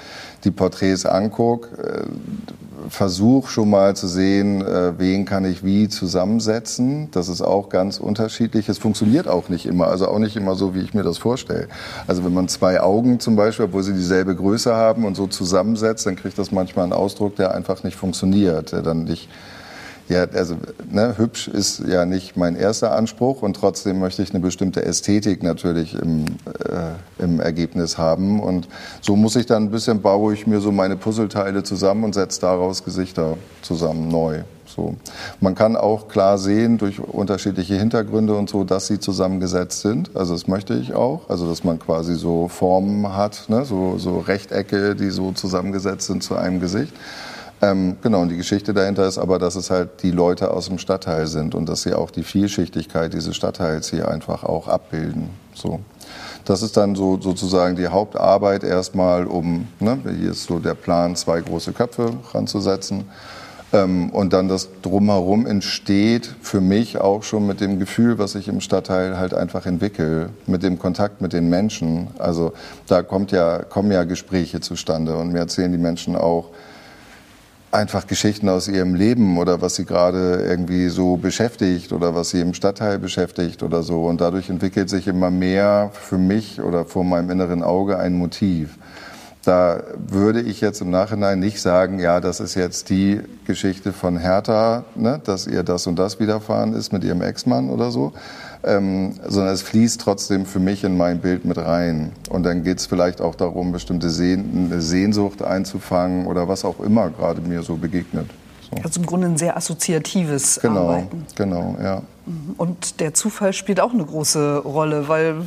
[SPEAKER 3] die Porträts angucke, äh, versuche schon mal zu sehen, äh, wen kann ich wie zusammensetzen. Das ist auch ganz unterschiedlich. Es funktioniert auch nicht immer, also auch nicht immer so, wie ich mir das vorstelle. Also wenn man zwei Augen zum Beispiel, obwohl sie dieselbe Größe haben und so zusammensetzt, dann kriegt das manchmal einen Ausdruck, der einfach nicht funktioniert, der dann nicht ja, also ne, hübsch ist ja nicht mein erster Anspruch und trotzdem möchte ich eine bestimmte Ästhetik natürlich im, äh, im Ergebnis haben. Und so muss ich dann ein bisschen, baue ich mir so meine Puzzleteile zusammen und setze daraus Gesichter zusammen neu. So. Man kann auch klar sehen durch unterschiedliche Hintergründe und so, dass sie zusammengesetzt sind. Also das möchte ich auch. Also dass man quasi so Formen hat, ne? so, so Rechtecke, die so zusammengesetzt sind zu einem Gesicht. Ähm, genau, und die Geschichte dahinter ist aber, dass es halt die Leute aus dem Stadtteil sind und dass sie auch die Vielschichtigkeit dieses Stadtteils hier einfach auch abbilden. So. das ist dann so sozusagen die Hauptarbeit erstmal, um, ne, hier ist so der Plan, zwei große Köpfe ranzusetzen. Ähm, und dann das drumherum entsteht für mich auch schon mit dem Gefühl, was ich im Stadtteil halt einfach entwickle, mit dem Kontakt mit den Menschen. Also da kommt ja, kommen ja Gespräche zustande und mir erzählen die Menschen auch einfach Geschichten aus ihrem Leben oder was sie gerade irgendwie so beschäftigt oder was sie im Stadtteil beschäftigt oder so. Und dadurch entwickelt sich immer mehr für mich oder vor meinem inneren Auge ein Motiv. Da würde ich jetzt im Nachhinein nicht sagen, ja, das ist jetzt die Geschichte von Hertha, ne, dass ihr das und das widerfahren ist mit ihrem Ex-Mann oder so, ähm, sondern es fließt trotzdem für mich in mein Bild mit rein. Und dann geht es vielleicht auch darum, bestimmte Sehn Sehnsucht einzufangen oder was auch immer gerade mir so begegnet. So.
[SPEAKER 2] Also im Grunde ein sehr assoziatives
[SPEAKER 3] genau,
[SPEAKER 2] Arbeiten.
[SPEAKER 3] Genau, ja.
[SPEAKER 2] Und der Zufall spielt auch eine große Rolle, weil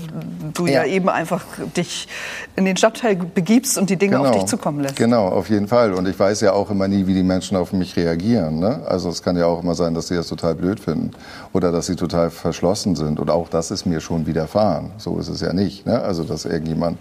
[SPEAKER 2] du ja, ja eben einfach dich in den Stadtteil begibst und die Dinge
[SPEAKER 3] genau.
[SPEAKER 2] auf dich zukommen lässt.
[SPEAKER 3] Genau, auf jeden Fall. Und ich weiß ja auch immer nie, wie die Menschen auf mich reagieren. Ne? Also es kann ja auch immer sein, dass sie das total blöd finden oder dass sie total verschlossen sind. Und auch das ist mir schon widerfahren. So ist es ja nicht. Ne? Also dass irgendjemand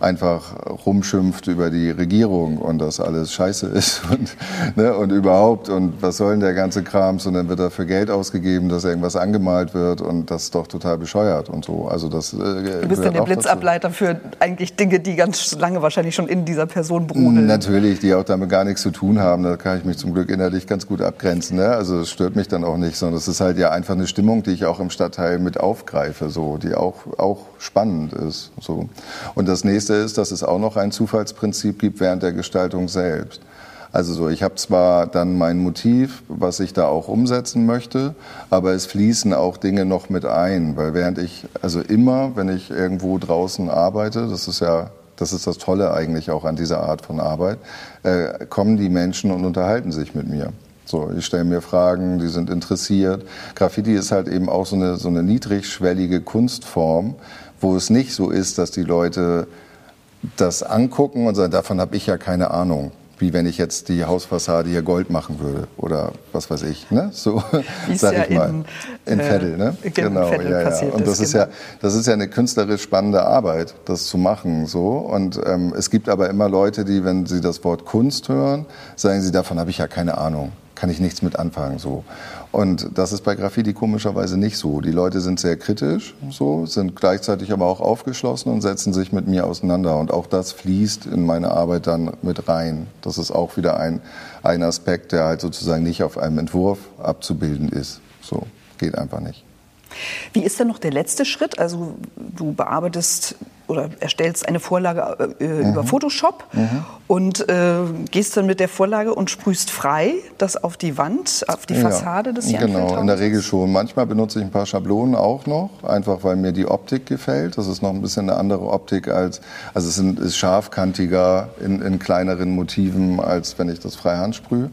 [SPEAKER 3] einfach rumschimpft über die Regierung und dass alles scheiße ist [LAUGHS] und, ne, und überhaupt und was soll denn der ganze Krams und dann wird dafür Geld ausgegeben, dass irgendwas angemalt wird und das ist doch total bescheuert und so. Also das, äh,
[SPEAKER 2] du bist dann der Blitzableiter dazu. für eigentlich Dinge, die ganz lange wahrscheinlich schon in dieser Person brodeln.
[SPEAKER 3] Natürlich, die auch damit gar nichts zu tun haben. Da kann ich mich zum Glück innerlich ganz gut abgrenzen. Ne? Also es stört mich dann auch nicht, sondern es ist halt ja einfach eine Stimmung, die ich auch im Stadtteil mit aufgreife, so, die auch, auch spannend ist. So. Und das nächste ist, dass es auch noch ein Zufallsprinzip gibt während der Gestaltung selbst. Also so, ich habe zwar dann mein Motiv, was ich da auch umsetzen möchte, aber es fließen auch Dinge noch mit ein, weil während ich, also immer, wenn ich irgendwo draußen arbeite, das ist ja, das ist das Tolle eigentlich auch an dieser Art von Arbeit, äh, kommen die Menschen und unterhalten sich mit mir. So, ich stelle mir Fragen, die sind interessiert. Graffiti ist halt eben auch so eine, so eine niedrigschwellige Kunstform, wo es nicht so ist, dass die Leute das angucken und sagen, davon habe ich ja keine Ahnung. Wie wenn ich jetzt die Hausfassade hier Gold machen würde oder was weiß ich, ne? So [LAUGHS] [LAUGHS] sag ja ich mal. In, in Veddel, ne?
[SPEAKER 2] Genau, Veddel ja, ja.
[SPEAKER 3] Und das ist, genau. ja, das ist ja eine künstlerisch spannende Arbeit, das zu machen, so. Und ähm, es gibt aber immer Leute, die, wenn sie das Wort Kunst hören, sagen sie, davon habe ich ja keine Ahnung kann ich nichts mit anfangen. So. Und das ist bei Graffiti komischerweise nicht so. Die Leute sind sehr kritisch, so, sind gleichzeitig aber auch aufgeschlossen und setzen sich mit mir auseinander. Und auch das fließt in meine Arbeit dann mit rein. Das ist auch wieder ein, ein Aspekt, der halt sozusagen nicht auf einem Entwurf abzubilden ist. So, geht einfach nicht.
[SPEAKER 2] Wie ist denn noch der letzte Schritt? Also du bearbeitest oder erstellst eine Vorlage äh, mhm. über Photoshop mhm. und äh, gehst dann mit der Vorlage und sprühst frei das auf die Wand, auf die Fassade ja, des
[SPEAKER 3] Genau, in der Regel schon. Manchmal benutze ich ein paar Schablonen auch noch, einfach weil mir die Optik gefällt. Das ist noch ein bisschen eine andere Optik als, also es ist scharfkantiger in, in kleineren Motiven, als wenn ich das freihand sprühe.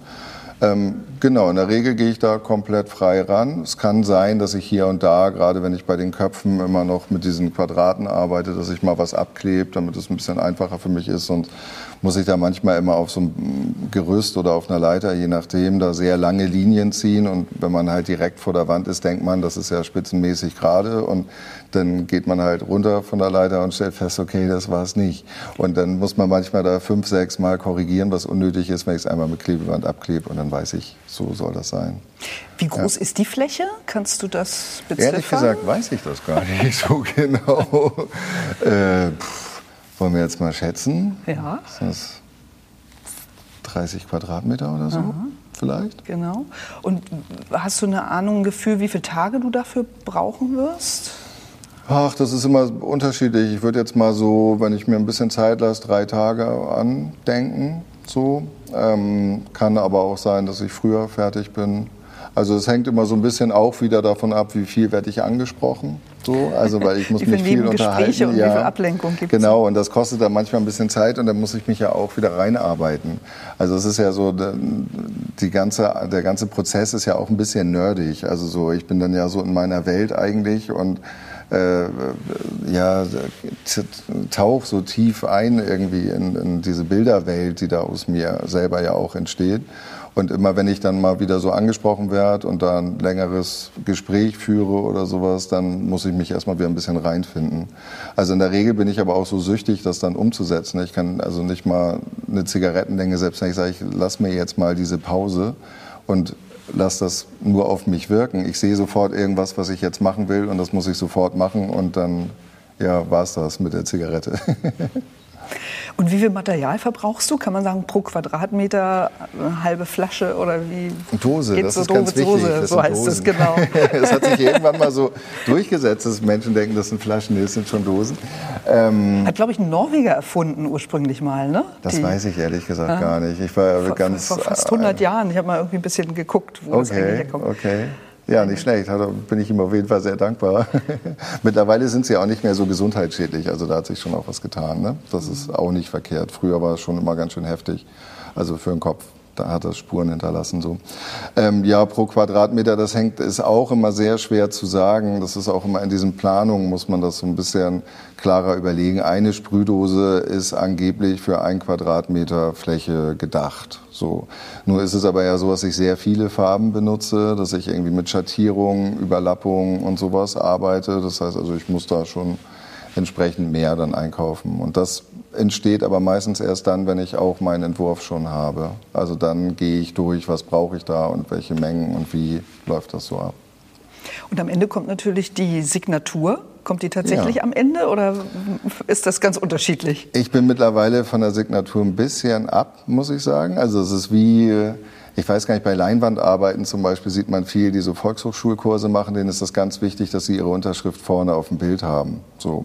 [SPEAKER 3] Ähm, genau, in der Regel gehe ich da komplett frei ran. Es kann sein, dass ich hier und da, gerade wenn ich bei den Köpfen immer noch mit diesen Quadraten arbeite, dass ich mal was abklebe, damit es ein bisschen einfacher für mich ist. Und muss ich da manchmal immer auf so einem Gerüst oder auf einer Leiter, je nachdem, da sehr lange Linien ziehen. Und wenn man halt direkt vor der Wand ist, denkt man, das ist ja spitzenmäßig gerade. Und dann geht man halt runter von der Leiter und stellt fest, okay, das war es nicht. Und dann muss man manchmal da fünf, sechs Mal korrigieren, was unnötig ist, wenn ich es einmal mit Klebeband abklebe. Und dann weiß ich, so soll das sein.
[SPEAKER 2] Wie groß ja. ist die Fläche? Kannst du das beziffern?
[SPEAKER 3] Ehrlich gesagt weiß ich das gar nicht [LAUGHS] so genau. [LAUGHS] äh, wollen wir jetzt mal schätzen?
[SPEAKER 2] Ja.
[SPEAKER 3] Ist das 30 Quadratmeter oder so? Aha. Vielleicht?
[SPEAKER 2] Genau. Und hast du eine Ahnung, ein Gefühl, wie viele Tage du dafür brauchen wirst?
[SPEAKER 3] Ach, das ist immer unterschiedlich. Ich würde jetzt mal so, wenn ich mir ein bisschen Zeit lasse, drei Tage andenken. So. Ähm, kann aber auch sein, dass ich früher fertig bin. Also es hängt immer so ein bisschen auch wieder davon ab, wie viel werde ich angesprochen. So, also weil ich muss
[SPEAKER 2] wie
[SPEAKER 3] mich viel unterhalten.
[SPEAKER 2] Und
[SPEAKER 3] ja,
[SPEAKER 2] wie viel Ablenkung gibt
[SPEAKER 3] Genau, und das kostet dann manchmal ein bisschen Zeit und dann muss ich mich ja auch wieder reinarbeiten. Also es ist ja so, die ganze, der ganze Prozess ist ja auch ein bisschen nerdig. Also so, ich bin dann ja so in meiner Welt eigentlich und äh, ja, tauch so tief ein irgendwie in, in diese Bilderwelt, die da aus mir selber ja auch entsteht. Und immer wenn ich dann mal wieder so angesprochen werde und da ein längeres Gespräch führe oder sowas, dann muss ich mich erstmal wieder ein bisschen reinfinden. Also in der Regel bin ich aber auch so süchtig, das dann umzusetzen. Ich kann also nicht mal eine Zigarettenlänge, selbst wenn ich sage, ich lass mir jetzt mal diese Pause und lass das nur auf mich wirken. Ich sehe sofort irgendwas, was ich jetzt machen will und das muss ich sofort machen und dann ja, war es das mit der Zigarette. [LAUGHS]
[SPEAKER 2] Und wie viel Material verbrauchst du? Kann man sagen, pro Quadratmeter eine halbe Flasche oder wie?
[SPEAKER 3] Dose, das
[SPEAKER 2] so
[SPEAKER 3] ist ganz wichtig.
[SPEAKER 2] Dose,
[SPEAKER 3] das
[SPEAKER 2] so heißt
[SPEAKER 3] Dosen.
[SPEAKER 2] es genau. [LAUGHS]
[SPEAKER 3] Es hat sich irgendwann mal so durchgesetzt, dass Menschen denken, das sind Flaschen, nee, das sind schon Dosen. Ähm,
[SPEAKER 2] Hat, glaube ich, ein Norweger erfunden ursprünglich mal, ne?
[SPEAKER 3] das
[SPEAKER 2] Die-
[SPEAKER 3] weiß ich ehrlich gesagt gar nicht. Ich war
[SPEAKER 2] vor,
[SPEAKER 3] ganz
[SPEAKER 2] vor fast 100 Jahren. Ich habe mal irgendwie ein bisschen geguckt, wo es eigentlich
[SPEAKER 3] Okay,
[SPEAKER 2] herkommt.
[SPEAKER 3] okay. Ja, nicht schlecht. Da bin ich ihm auf jeden Fall sehr dankbar. [LAUGHS] Mittlerweile sind sie auch nicht mehr so gesundheitsschädlich. Also da hat sich schon auch was getan. Ne? Das ist auch nicht verkehrt. Früher war es schon immer ganz schön heftig. Also für den Kopf. Da hat das Spuren hinterlassen. So. Ähm, ja, pro Quadratmeter, das hängt, ist auch immer sehr schwer zu sagen. Das ist auch immer in diesen Planungen, muss man das so ein bisschen klarer überlegen. Eine Sprühdose ist angeblich für ein Quadratmeter Fläche gedacht. So. Nur ist es aber ja so, dass ich sehr viele Farben benutze, dass ich irgendwie mit Schattierungen, Überlappungen und sowas arbeite. Das heißt also, ich muss da schon entsprechend mehr dann einkaufen. Und das entsteht aber meistens erst dann, wenn ich auch meinen Entwurf schon habe. Also dann gehe ich durch, was brauche ich da und welche Mengen und wie läuft das so ab.
[SPEAKER 2] Und am Ende kommt natürlich die Signatur. Kommt die tatsächlich
[SPEAKER 3] Ja.
[SPEAKER 2] am Ende oder ist das ganz unterschiedlich?
[SPEAKER 3] Ich bin mittlerweile von der Signatur ein bisschen ab, muss ich sagen. Also es ist wie, ich weiß gar nicht, bei Leinwandarbeiten zum Beispiel sieht man viel, die so Volkshochschulkurse machen, denen ist das ganz wichtig, dass sie ihre Unterschrift vorne auf dem Bild haben. So.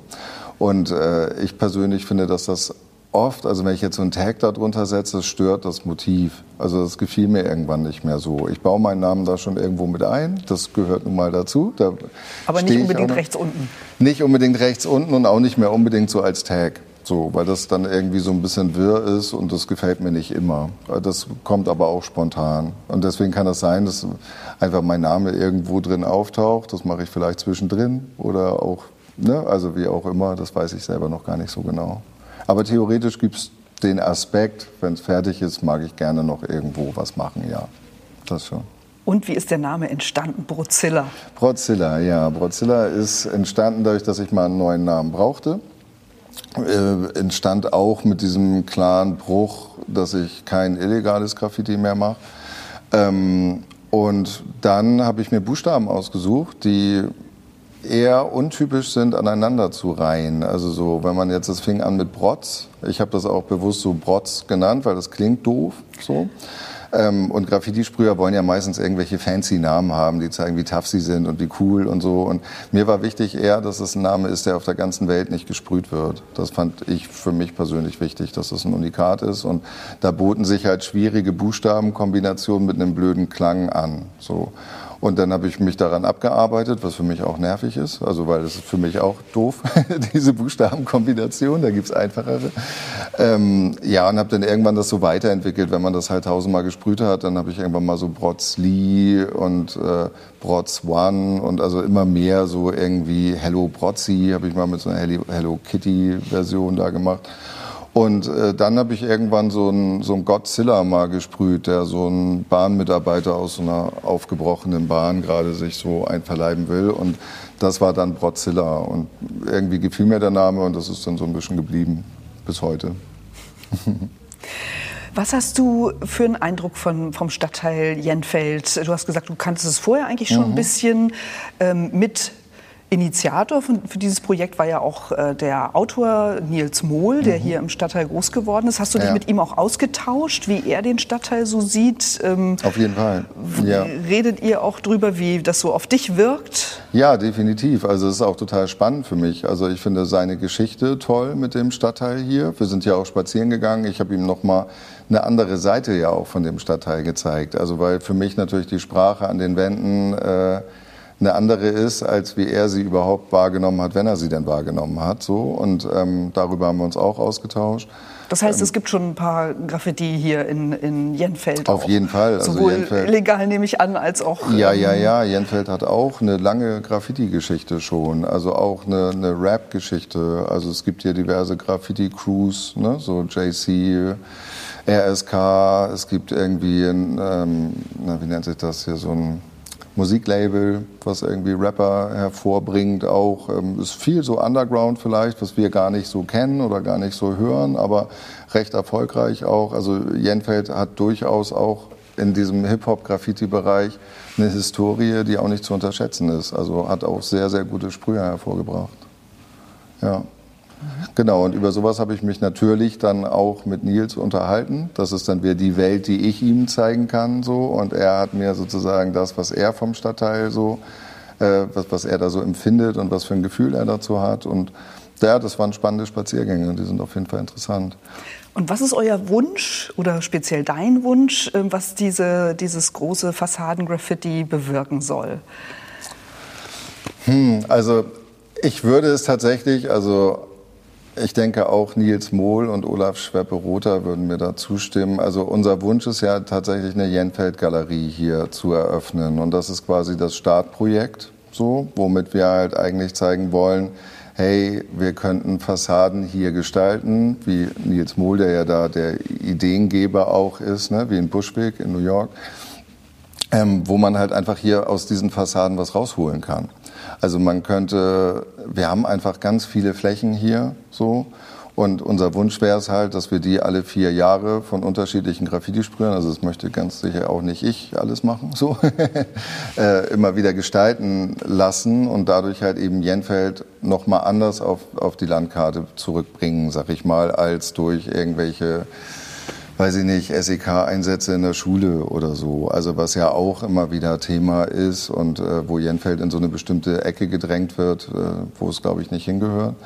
[SPEAKER 3] Und äh, ich persönlich finde, dass das oft, also wenn ich jetzt so einen Tag da drunter setze, das stört das Motiv. Also das gefiel mir irgendwann nicht mehr so. Ich baue meinen Namen da schon irgendwo mit ein, das gehört nun mal dazu. Da
[SPEAKER 2] Aber nicht
[SPEAKER 3] ich
[SPEAKER 2] unbedingt rechts unten.
[SPEAKER 3] nicht unbedingt rechts unten und auch nicht mehr unbedingt so als Tag. So, weil das dann irgendwie so ein bisschen wirr ist und das gefällt mir nicht immer. Das kommt aber auch spontan. Und deswegen kann das sein, dass einfach mein Name irgendwo drin auftaucht. Das mache ich vielleicht zwischendrin oder auch, ne, also wie auch immer, das weiß ich selber noch gar nicht so genau. Aber theoretisch gibt es den Aspekt, wenn es fertig ist, mag ich gerne noch irgendwo was machen, ja. Das schon.
[SPEAKER 2] Und wie ist der Name entstanden? Brozilla.
[SPEAKER 3] Brotzilla, ja. Brotzilla ist entstanden dadurch, dass ich mal einen neuen Namen brauchte. Äh, entstand auch mit diesem klaren Bruch, dass ich kein illegales Graffiti mehr mache. Ähm, und dann habe ich mir Buchstaben ausgesucht, die eher untypisch sind, aneinander zu reihen. Also so, wenn man jetzt, das fing an mit Brotz. Ich habe das auch bewusst so Brotz genannt, weil das klingt doof so. Ähm, und Graffiti-Sprüher wollen ja meistens irgendwelche fancy Namen haben, die zeigen, wie tough sie sind und wie cool und so. Und mir war wichtig eher, dass es ein Name ist, der auf der ganzen Welt nicht gesprüht wird. Das fand ich für mich persönlich wichtig, dass es ein Unikat ist. Und da boten sich halt schwierige Buchstabenkombinationen mit einem blöden Klang an. So. Und dann habe ich mich daran abgearbeitet, was für mich auch nervig ist, also weil es ist für mich auch doof, [LAUGHS] diese Buchstabenkombination, da gibt's einfachere. Ähm, ja, und habe dann irgendwann das so weiterentwickelt, wenn man das halt tausendmal gesprüht hat, dann habe ich irgendwann mal so Brotzli und äh, Brotz One und also immer mehr so irgendwie Hello Brotzi habe ich mal mit so einer Hello Kitty Version da gemacht. Und äh, dann habe ich irgendwann so einen so einen Godzilla mal gesprüht, der so ein Bahnmitarbeiter aus so einer aufgebrochenen Bahn gerade sich so einverleiben will. Und das war dann Brotzilla. Und irgendwie gefiel mir der Name und das ist dann so ein bisschen geblieben bis heute. [LAUGHS]
[SPEAKER 2] Was hast du für einen Eindruck von, vom Stadtteil Jenfeld? Du hast gesagt, du kanntest es vorher eigentlich
[SPEAKER 3] Mhm.
[SPEAKER 2] schon ein bisschen ähm, mit. Initiator von, für dieses Projekt war ja auch äh, der Autor Nils Mohl, der hier im Stadtteil groß geworden ist. Hast du dich
[SPEAKER 3] Mhm. Ja.
[SPEAKER 2] mit ihm auch ausgetauscht, wie er den Stadtteil so sieht? Ähm,
[SPEAKER 3] Auf jeden Fall. Ja.
[SPEAKER 2] Redet ihr auch drüber, wie das so auf dich wirkt?
[SPEAKER 3] Ja, definitiv. Also es ist auch total spannend für mich. Also ich finde seine Geschichte toll mit dem Stadtteil hier. Wir sind ja auch spazieren gegangen. Ich habe ihm noch mal eine andere Seite ja auch von dem Stadtteil gezeigt. Also weil für mich natürlich die Sprache an den Wänden äh, eine andere ist, als wie er sie überhaupt wahrgenommen hat, wenn er sie denn wahrgenommen hat. So und ähm, darüber haben wir uns auch ausgetauscht.
[SPEAKER 2] Das heißt, es gibt schon ein paar Graffiti hier in, in Jenfeld.
[SPEAKER 3] Auf
[SPEAKER 2] auch.
[SPEAKER 3] jeden Fall. Also
[SPEAKER 2] Sowohl
[SPEAKER 3] Jenfeld-
[SPEAKER 2] illegal nehme ich an, als auch.
[SPEAKER 3] Ja,
[SPEAKER 2] ähm,
[SPEAKER 3] ja, ja. Jenfeld hat auch eine lange Graffiti-Geschichte schon. Also auch eine, eine Rap-Geschichte. Also es gibt hier diverse Graffiti-Crews, ne? so JC, RSK, es gibt irgendwie ein, ähm, na, wie nennt sich das hier, so ein Musiklabel, was irgendwie Rapper hervorbringt auch. Ähm, ist viel so Underground vielleicht, was wir gar nicht so kennen oder gar nicht so hören, aber recht erfolgreich auch. Also Jenfeld hat durchaus auch in diesem Hip-Hop-Graffiti-Bereich eine Historie, die auch nicht zu unterschätzen ist. Also hat auch sehr, sehr gute Sprüher hervorgebracht. Ja. Genau, und über sowas habe ich mich natürlich dann auch mit Nils unterhalten. Das ist dann wieder die Welt, die ich ihm zeigen kann. So. Und er hat mir sozusagen das, was er vom Stadtteil so, äh, was, was er da so empfindet und was für ein Gefühl er dazu hat. Und ja, das waren spannende Spaziergänge und die sind auf jeden Fall interessant.
[SPEAKER 2] Und was ist euer Wunsch oder speziell dein Wunsch, äh, was diese, dieses große Fassadengraffiti bewirken soll?
[SPEAKER 3] Hm, also ich würde es tatsächlich, also ich denke auch Nils Mohl und Olaf Schweppe-Rother würden mir da zustimmen. Also unser Wunsch ist ja tatsächlich eine Jenfeld-Galerie hier zu eröffnen. Und das ist quasi das Startprojekt, so, womit wir halt eigentlich zeigen wollen, hey, wir könnten Fassaden hier gestalten, wie Nils Mohl, der ja da der Ideengeber auch ist, ne, wie in Bushwick in New York, ähm, wo man halt einfach hier aus diesen Fassaden was rausholen kann. Also man könnte, wir haben einfach ganz viele Flächen hier so. Und unser Wunsch wäre es halt, dass wir die alle vier Jahre von unterschiedlichen Graffiti-Sprühern, also das möchte ganz sicher auch nicht ich alles machen, so, [LAUGHS] äh, immer wieder gestalten lassen und dadurch halt eben Jenfeld nochmal anders auf, auf die Landkarte zurückbringen, sag ich mal, als durch irgendwelche weiß ich nicht, SEK-Einsätze in der Schule oder so. Also was ja auch immer wieder Thema ist und äh, wo Jenfeld in so eine bestimmte Ecke gedrängt wird, äh, wo es, glaube ich, nicht hingehört.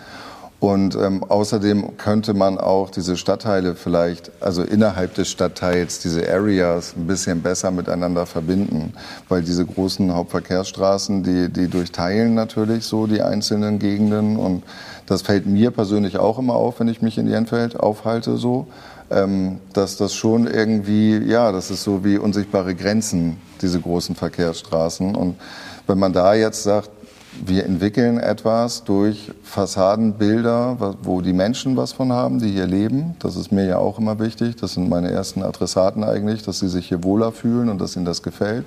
[SPEAKER 3] Und ähm, außerdem könnte man auch diese Stadtteile vielleicht, also innerhalb des Stadtteils, diese Areas ein bisschen besser miteinander verbinden. Weil diese großen Hauptverkehrsstraßen, die, die durchteilen natürlich so die einzelnen Gegenden. Und das fällt mir persönlich auch immer auf, wenn ich mich in Jenfeld aufhalte so ähm, dass das schon irgendwie, ja, das ist so wie unsichtbare Grenzen, diese großen Verkehrsstraßen. Und wenn man da jetzt sagt, wir entwickeln etwas durch Fassadenbilder, wo die Menschen was von haben, die hier leben. Das ist mir ja auch immer wichtig. Das sind meine ersten Adressaten eigentlich, dass sie sich hier wohler fühlen und dass ihnen das gefällt.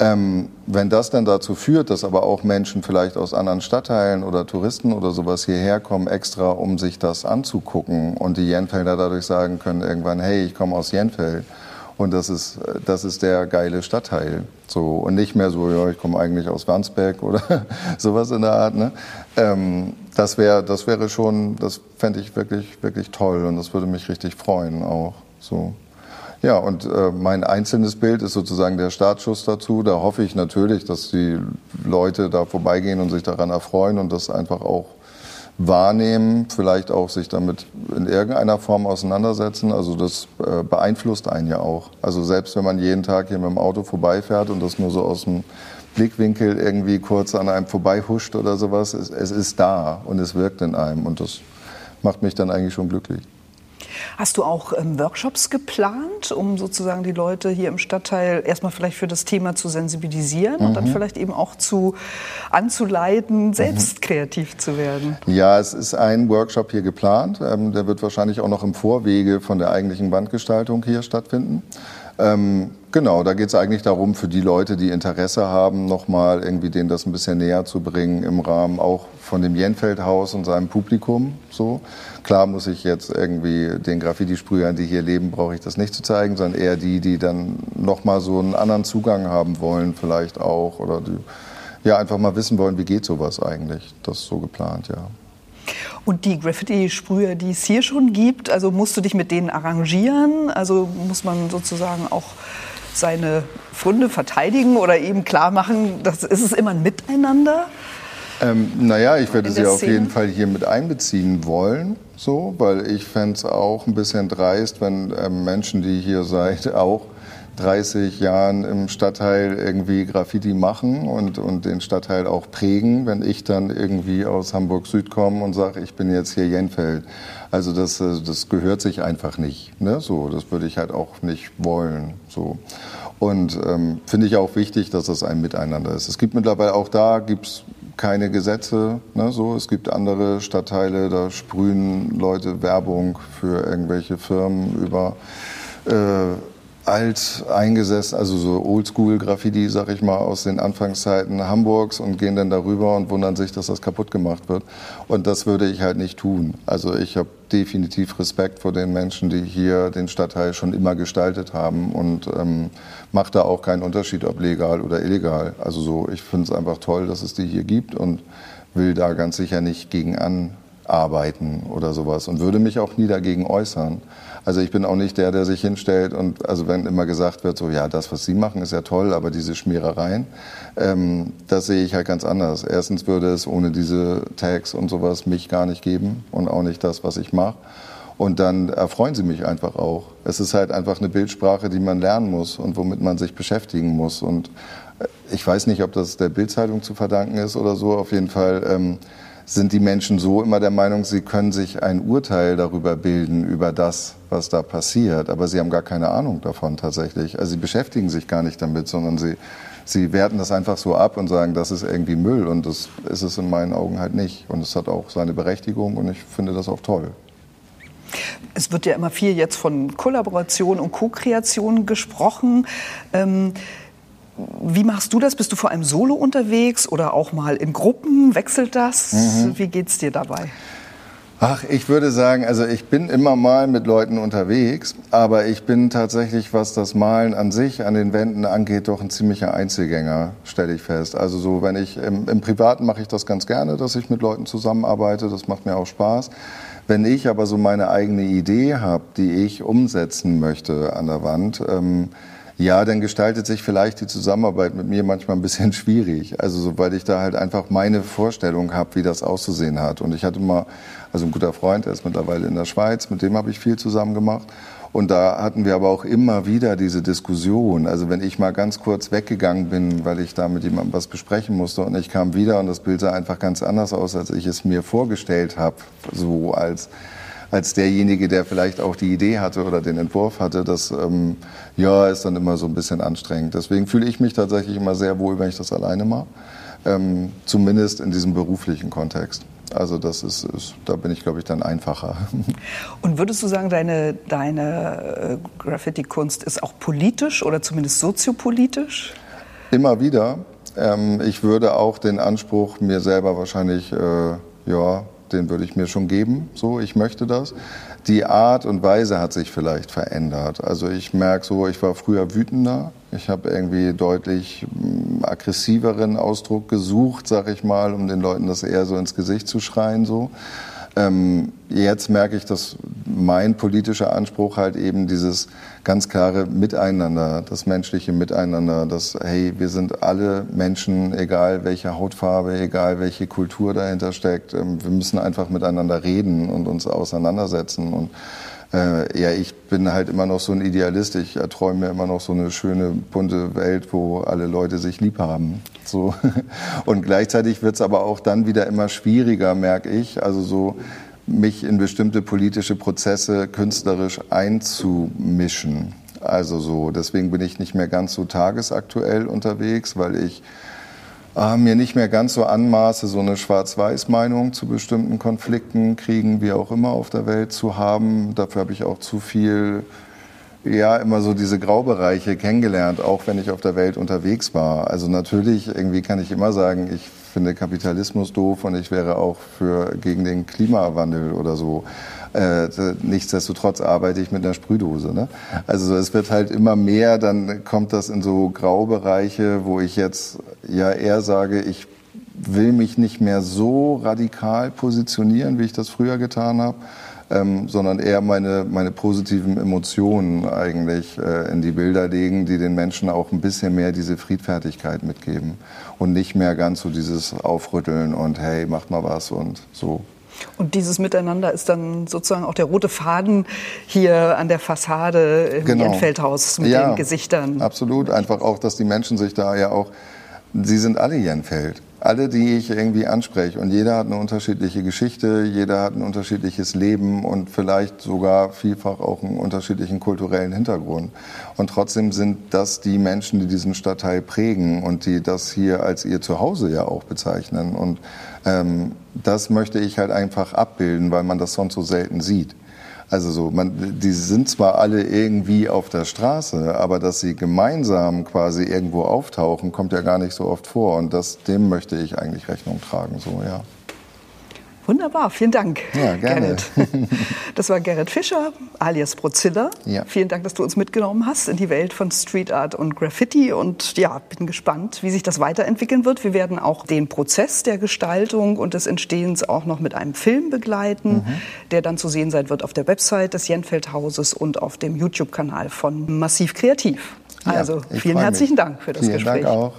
[SPEAKER 3] Ähm, wenn das dann dazu führt, dass aber auch Menschen vielleicht aus anderen Stadtteilen oder Touristen oder sowas hierher kommen, extra um sich das anzugucken und die Jenfelder dadurch sagen können irgendwann, hey, ich komme aus Jenfeld und das ist, das ist der geile Stadtteil. So, und nicht mehr so, ja, ich komme eigentlich aus Wandsbek oder [LAUGHS] sowas in der Art. Ne? Ähm, das, wär, das wäre schon, das fände ich wirklich, wirklich toll und das würde mich richtig freuen auch. So. Ja, und äh, mein einzelnes Bild ist sozusagen der Startschuss dazu. Da hoffe ich natürlich, dass die Leute da vorbeigehen und sich daran erfreuen und das einfach auch wahrnehmen, vielleicht auch sich damit in irgendeiner Form auseinandersetzen. Also das äh, beeinflusst einen ja auch. Also selbst wenn man jeden Tag hier mit dem Auto vorbeifährt und das nur so aus dem Blickwinkel irgendwie kurz an einem vorbeihuscht oder sowas, es, es ist da und es wirkt in einem und das macht mich dann eigentlich schon glücklich.
[SPEAKER 2] Hast du auch ähm, Workshops geplant, um sozusagen die Leute hier im Stadtteil erstmal vielleicht für das Thema zu sensibilisieren mhm. und dann mhm. vielleicht eben auch zu anzuleiten, selbst mhm. kreativ zu werden?
[SPEAKER 3] Ja, es ist ein Workshop hier geplant. Ähm, der wird wahrscheinlich auch noch im Vorwege von der eigentlichen Wandgestaltung hier stattfinden. Ähm, genau, da geht es eigentlich darum, für die Leute, die Interesse haben, nochmal irgendwie denen das ein bisschen näher zu bringen im Rahmen auch von dem Jenfeldhaus und seinem Publikum. So klar muss ich jetzt irgendwie den Graffiti-Sprühern, die hier leben, brauche ich das nicht zu zeigen, sondern eher die, die dann nochmal so einen anderen Zugang haben wollen, vielleicht auch oder die ja einfach mal wissen wollen, wie geht sowas eigentlich. Das ist so geplant, ja.
[SPEAKER 2] Und die Graffiti-Sprüher, die es hier schon gibt, also musst du dich mit denen arrangieren? Also muss man sozusagen auch seine Funde verteidigen oder eben klar machen, das ist es immer ein Miteinander?
[SPEAKER 3] Ähm, naja, ich werde sie auf jeden Fall hier mit einbeziehen wollen, so, weil ich fände es auch ein bisschen dreist, wenn ähm, Menschen, die hier seid, [LAUGHS] auch 30 Jahren im Stadtteil irgendwie Graffiti machen und, und den Stadtteil auch prägen, wenn ich dann irgendwie aus Hamburg Süd komme und sage, ich bin jetzt hier Jenfeld. Also das, äh, das gehört sich einfach nicht. Ne? So, das würde ich halt auch nicht wollen. So. Und ähm, finde ich auch wichtig, dass das ein Miteinander ist. Es gibt mittlerweile auch da gibt's keine Gesetze. Ne, so. Es gibt andere Stadtteile, da sprühen Leute Werbung für irgendwelche Firmen über äh, alt eingesessen, also so Oldschool-Graffiti, sag ich mal, aus den Anfangszeiten Hamburgs und gehen dann darüber und wundern sich, dass das kaputt gemacht wird. Und das würde ich halt nicht tun. Also ich habe definitiv Respekt vor den Menschen, die hier den Stadtteil schon immer gestaltet haben und ähm, mache da auch keinen Unterschied, ob legal oder illegal. Also so, ich finde es einfach toll, dass es die hier gibt und will da ganz sicher nicht gegen anarbeiten oder sowas und würde mich auch nie dagegen äußern. Also ich bin auch nicht der, der sich hinstellt und also wenn immer gesagt wird, so ja, das, was Sie machen, ist ja toll, aber diese Schmierereien, ähm, das sehe ich halt ganz anders. Erstens würde es ohne diese Tags und sowas mich gar nicht geben und auch nicht das, was ich mache. Und dann erfreuen sie mich einfach auch. Es ist halt einfach eine Bildsprache, die man lernen muss und womit man sich beschäftigen muss. Und äh, ich weiß nicht, ob das der Bildzeitung zu verdanken ist oder so. Auf jeden Fall ähm, sind die Menschen so immer der Meinung, sie können sich ein Urteil darüber bilden, über das, was da passiert. Aber sie haben gar keine Ahnung davon tatsächlich. Also sie beschäftigen sich gar nicht damit, sondern sie, sie werten das einfach so ab und sagen, das ist irgendwie Müll. Und das ist es in meinen Augen halt nicht. Und es hat auch seine Berechtigung und ich finde das auch toll.
[SPEAKER 2] Es wird ja immer viel jetzt von Kollaboration und Co-Kreation gesprochen. Ähm wie machst du das? Bist du vor allem solo unterwegs oder auch mal in Gruppen? Wechselt das? Mhm. Wie geht's dir dabei?
[SPEAKER 3] Ach, ich würde sagen, also ich bin immer mal mit Leuten unterwegs, aber ich bin tatsächlich, was das Malen an sich, an den Wänden angeht, doch ein ziemlicher Einzelgänger, stelle ich fest. Also so, wenn ich im, im Privaten mache ich das ganz gerne, dass ich mit Leuten zusammenarbeite, das macht mir auch Spaß. Wenn ich aber so meine eigene Idee habe, die ich umsetzen möchte an der Wand, ähm, ja, dann gestaltet sich vielleicht die Zusammenarbeit mit mir manchmal ein bisschen [LAUGHS] schwierig. Also, so, weil ich da halt einfach meine Vorstellung habe, wie das auszusehen hat. Und ich hatte mal, also ein guter Freund, der ist mittlerweile in der Schweiz, mit dem habe ich viel zusammen gemacht. Und da hatten wir aber auch immer wieder diese Diskussion. Also wenn ich mal ganz kurz weggegangen bin, weil ich da mit jemandem was besprechen musste und ich kam wieder und das Bild sah einfach ganz anders aus, als ich es mir vorgestellt habe, so als als derjenige, der vielleicht auch die Idee hatte oder den Entwurf hatte. Das ähm, ja, ist dann immer so ein bisschen anstrengend. Deswegen fühle ich mich tatsächlich immer sehr wohl, wenn ich das alleine mache. Ähm, zumindest in diesem beruflichen Kontext. Also das ist, ist da bin ich, glaube ich, dann einfacher. [LAUGHS]
[SPEAKER 2] Und würdest du sagen, deine, deine äh, Graffiti-Kunst ist auch politisch oder zumindest soziopolitisch?
[SPEAKER 3] Immer wieder. Ähm, ich würde auch den Anspruch mir selber wahrscheinlich, äh, ja, den würde ich mir schon geben. So, ich möchte das. Die Art und Weise hat sich vielleicht verändert. Also ich merke so, ich war früher wütender. Ich habe irgendwie deutlich mm, aggressiveren Ausdruck gesucht, sag ich mal, um den Leuten das eher so ins Gesicht zu schreien so. Ähm, jetzt merke ich, dass mein politischer Anspruch halt eben dieses ganz klare Miteinander, das menschliche Miteinander, das, hey, wir sind alle Menschen, egal welche Hautfarbe, egal welche Kultur dahinter steckt. Ähm, wir müssen einfach miteinander reden und uns auseinandersetzen. Und äh, ja, ich bin halt immer noch so ein Idealist. Ich erträume mir immer noch so eine schöne, bunte Welt, wo alle Leute sich lieb haben. So. [LAUGHS] Und gleichzeitig wird es aber auch dann wieder immer schwieriger, merke ich. Also so mich in bestimmte politische Prozesse künstlerisch einzumischen. Also so, deswegen bin ich nicht mehr ganz so tagesaktuell unterwegs, weil ich äh, mir nicht mehr ganz so anmaße, so eine Schwarz-Weiß-Meinung zu bestimmten Konflikten, Kriegen, wie auch immer auf der Welt zu haben. Dafür habe ich auch zu viel, ja, immer so diese Graubereiche kennengelernt, auch wenn ich auf der Welt unterwegs war. Also natürlich, irgendwie kann ich immer sagen, ich finde Kapitalismus doof und ich wäre auch für, gegen den Klimawandel oder so. Äh, nichtsdestotrotz arbeite ich mit einer Sprühdose. Ne? Also es wird halt immer mehr, dann kommt das in so Graubereiche, wo ich jetzt ja eher sage, ich will mich nicht mehr so radikal positionieren, wie ich das früher getan habe. Ähm, sondern eher meine, meine positiven Emotionen eigentlich äh, in die Bilder legen, die den Menschen auch ein bisschen mehr diese Friedfertigkeit mitgeben und nicht mehr ganz so dieses Aufrütteln und hey, macht mal was und so.
[SPEAKER 2] Und dieses Miteinander ist dann sozusagen auch der rote Faden hier an der Fassade im genau. Feldhaus mit ja, den Gesichtern.
[SPEAKER 3] Absolut, einfach auch, dass die Menschen sich da ja auch sie sind alle Jenfeld alle, die ich irgendwie anspreche. Und jeder hat eine unterschiedliche Geschichte, jeder hat ein unterschiedliches Leben und vielleicht sogar vielfach auch einen unterschiedlichen kulturellen Hintergrund. Und trotzdem sind das die Menschen, die diesen Stadtteil prägen und die das hier als ihr Zuhause ja auch bezeichnen. Und ähm, das möchte ich halt einfach abbilden, weil man das sonst so selten sieht. Also so, man, die sind zwar alle irgendwie auf der Straße, aber dass sie gemeinsam quasi irgendwo auftauchen, kommt ja gar nicht so oft vor. Und das, dem möchte ich eigentlich Rechnung tragen, so, ja.
[SPEAKER 2] Wunderbar, vielen Dank,
[SPEAKER 3] ja, gerne.
[SPEAKER 2] Gerrit. [LAUGHS] Das war Gerrit Fischer, alias Brozilla.
[SPEAKER 3] Ja.
[SPEAKER 2] Vielen Dank, dass du uns mitgenommen hast in die Welt von Street Art und Graffiti. Und ja, bin gespannt, wie sich das weiterentwickeln wird. Wir werden auch den Prozess der Gestaltung und des Entstehens auch noch mit einem Film begleiten, mhm. der dann zu sehen sein wird auf der Website des Jenfeld-Hauses und auf dem YouTube-Kanal von Massiv Kreativ. Also ja, vielen herzlichen mich. Dank für das
[SPEAKER 3] vielen
[SPEAKER 2] Gespräch.
[SPEAKER 3] Dank auch.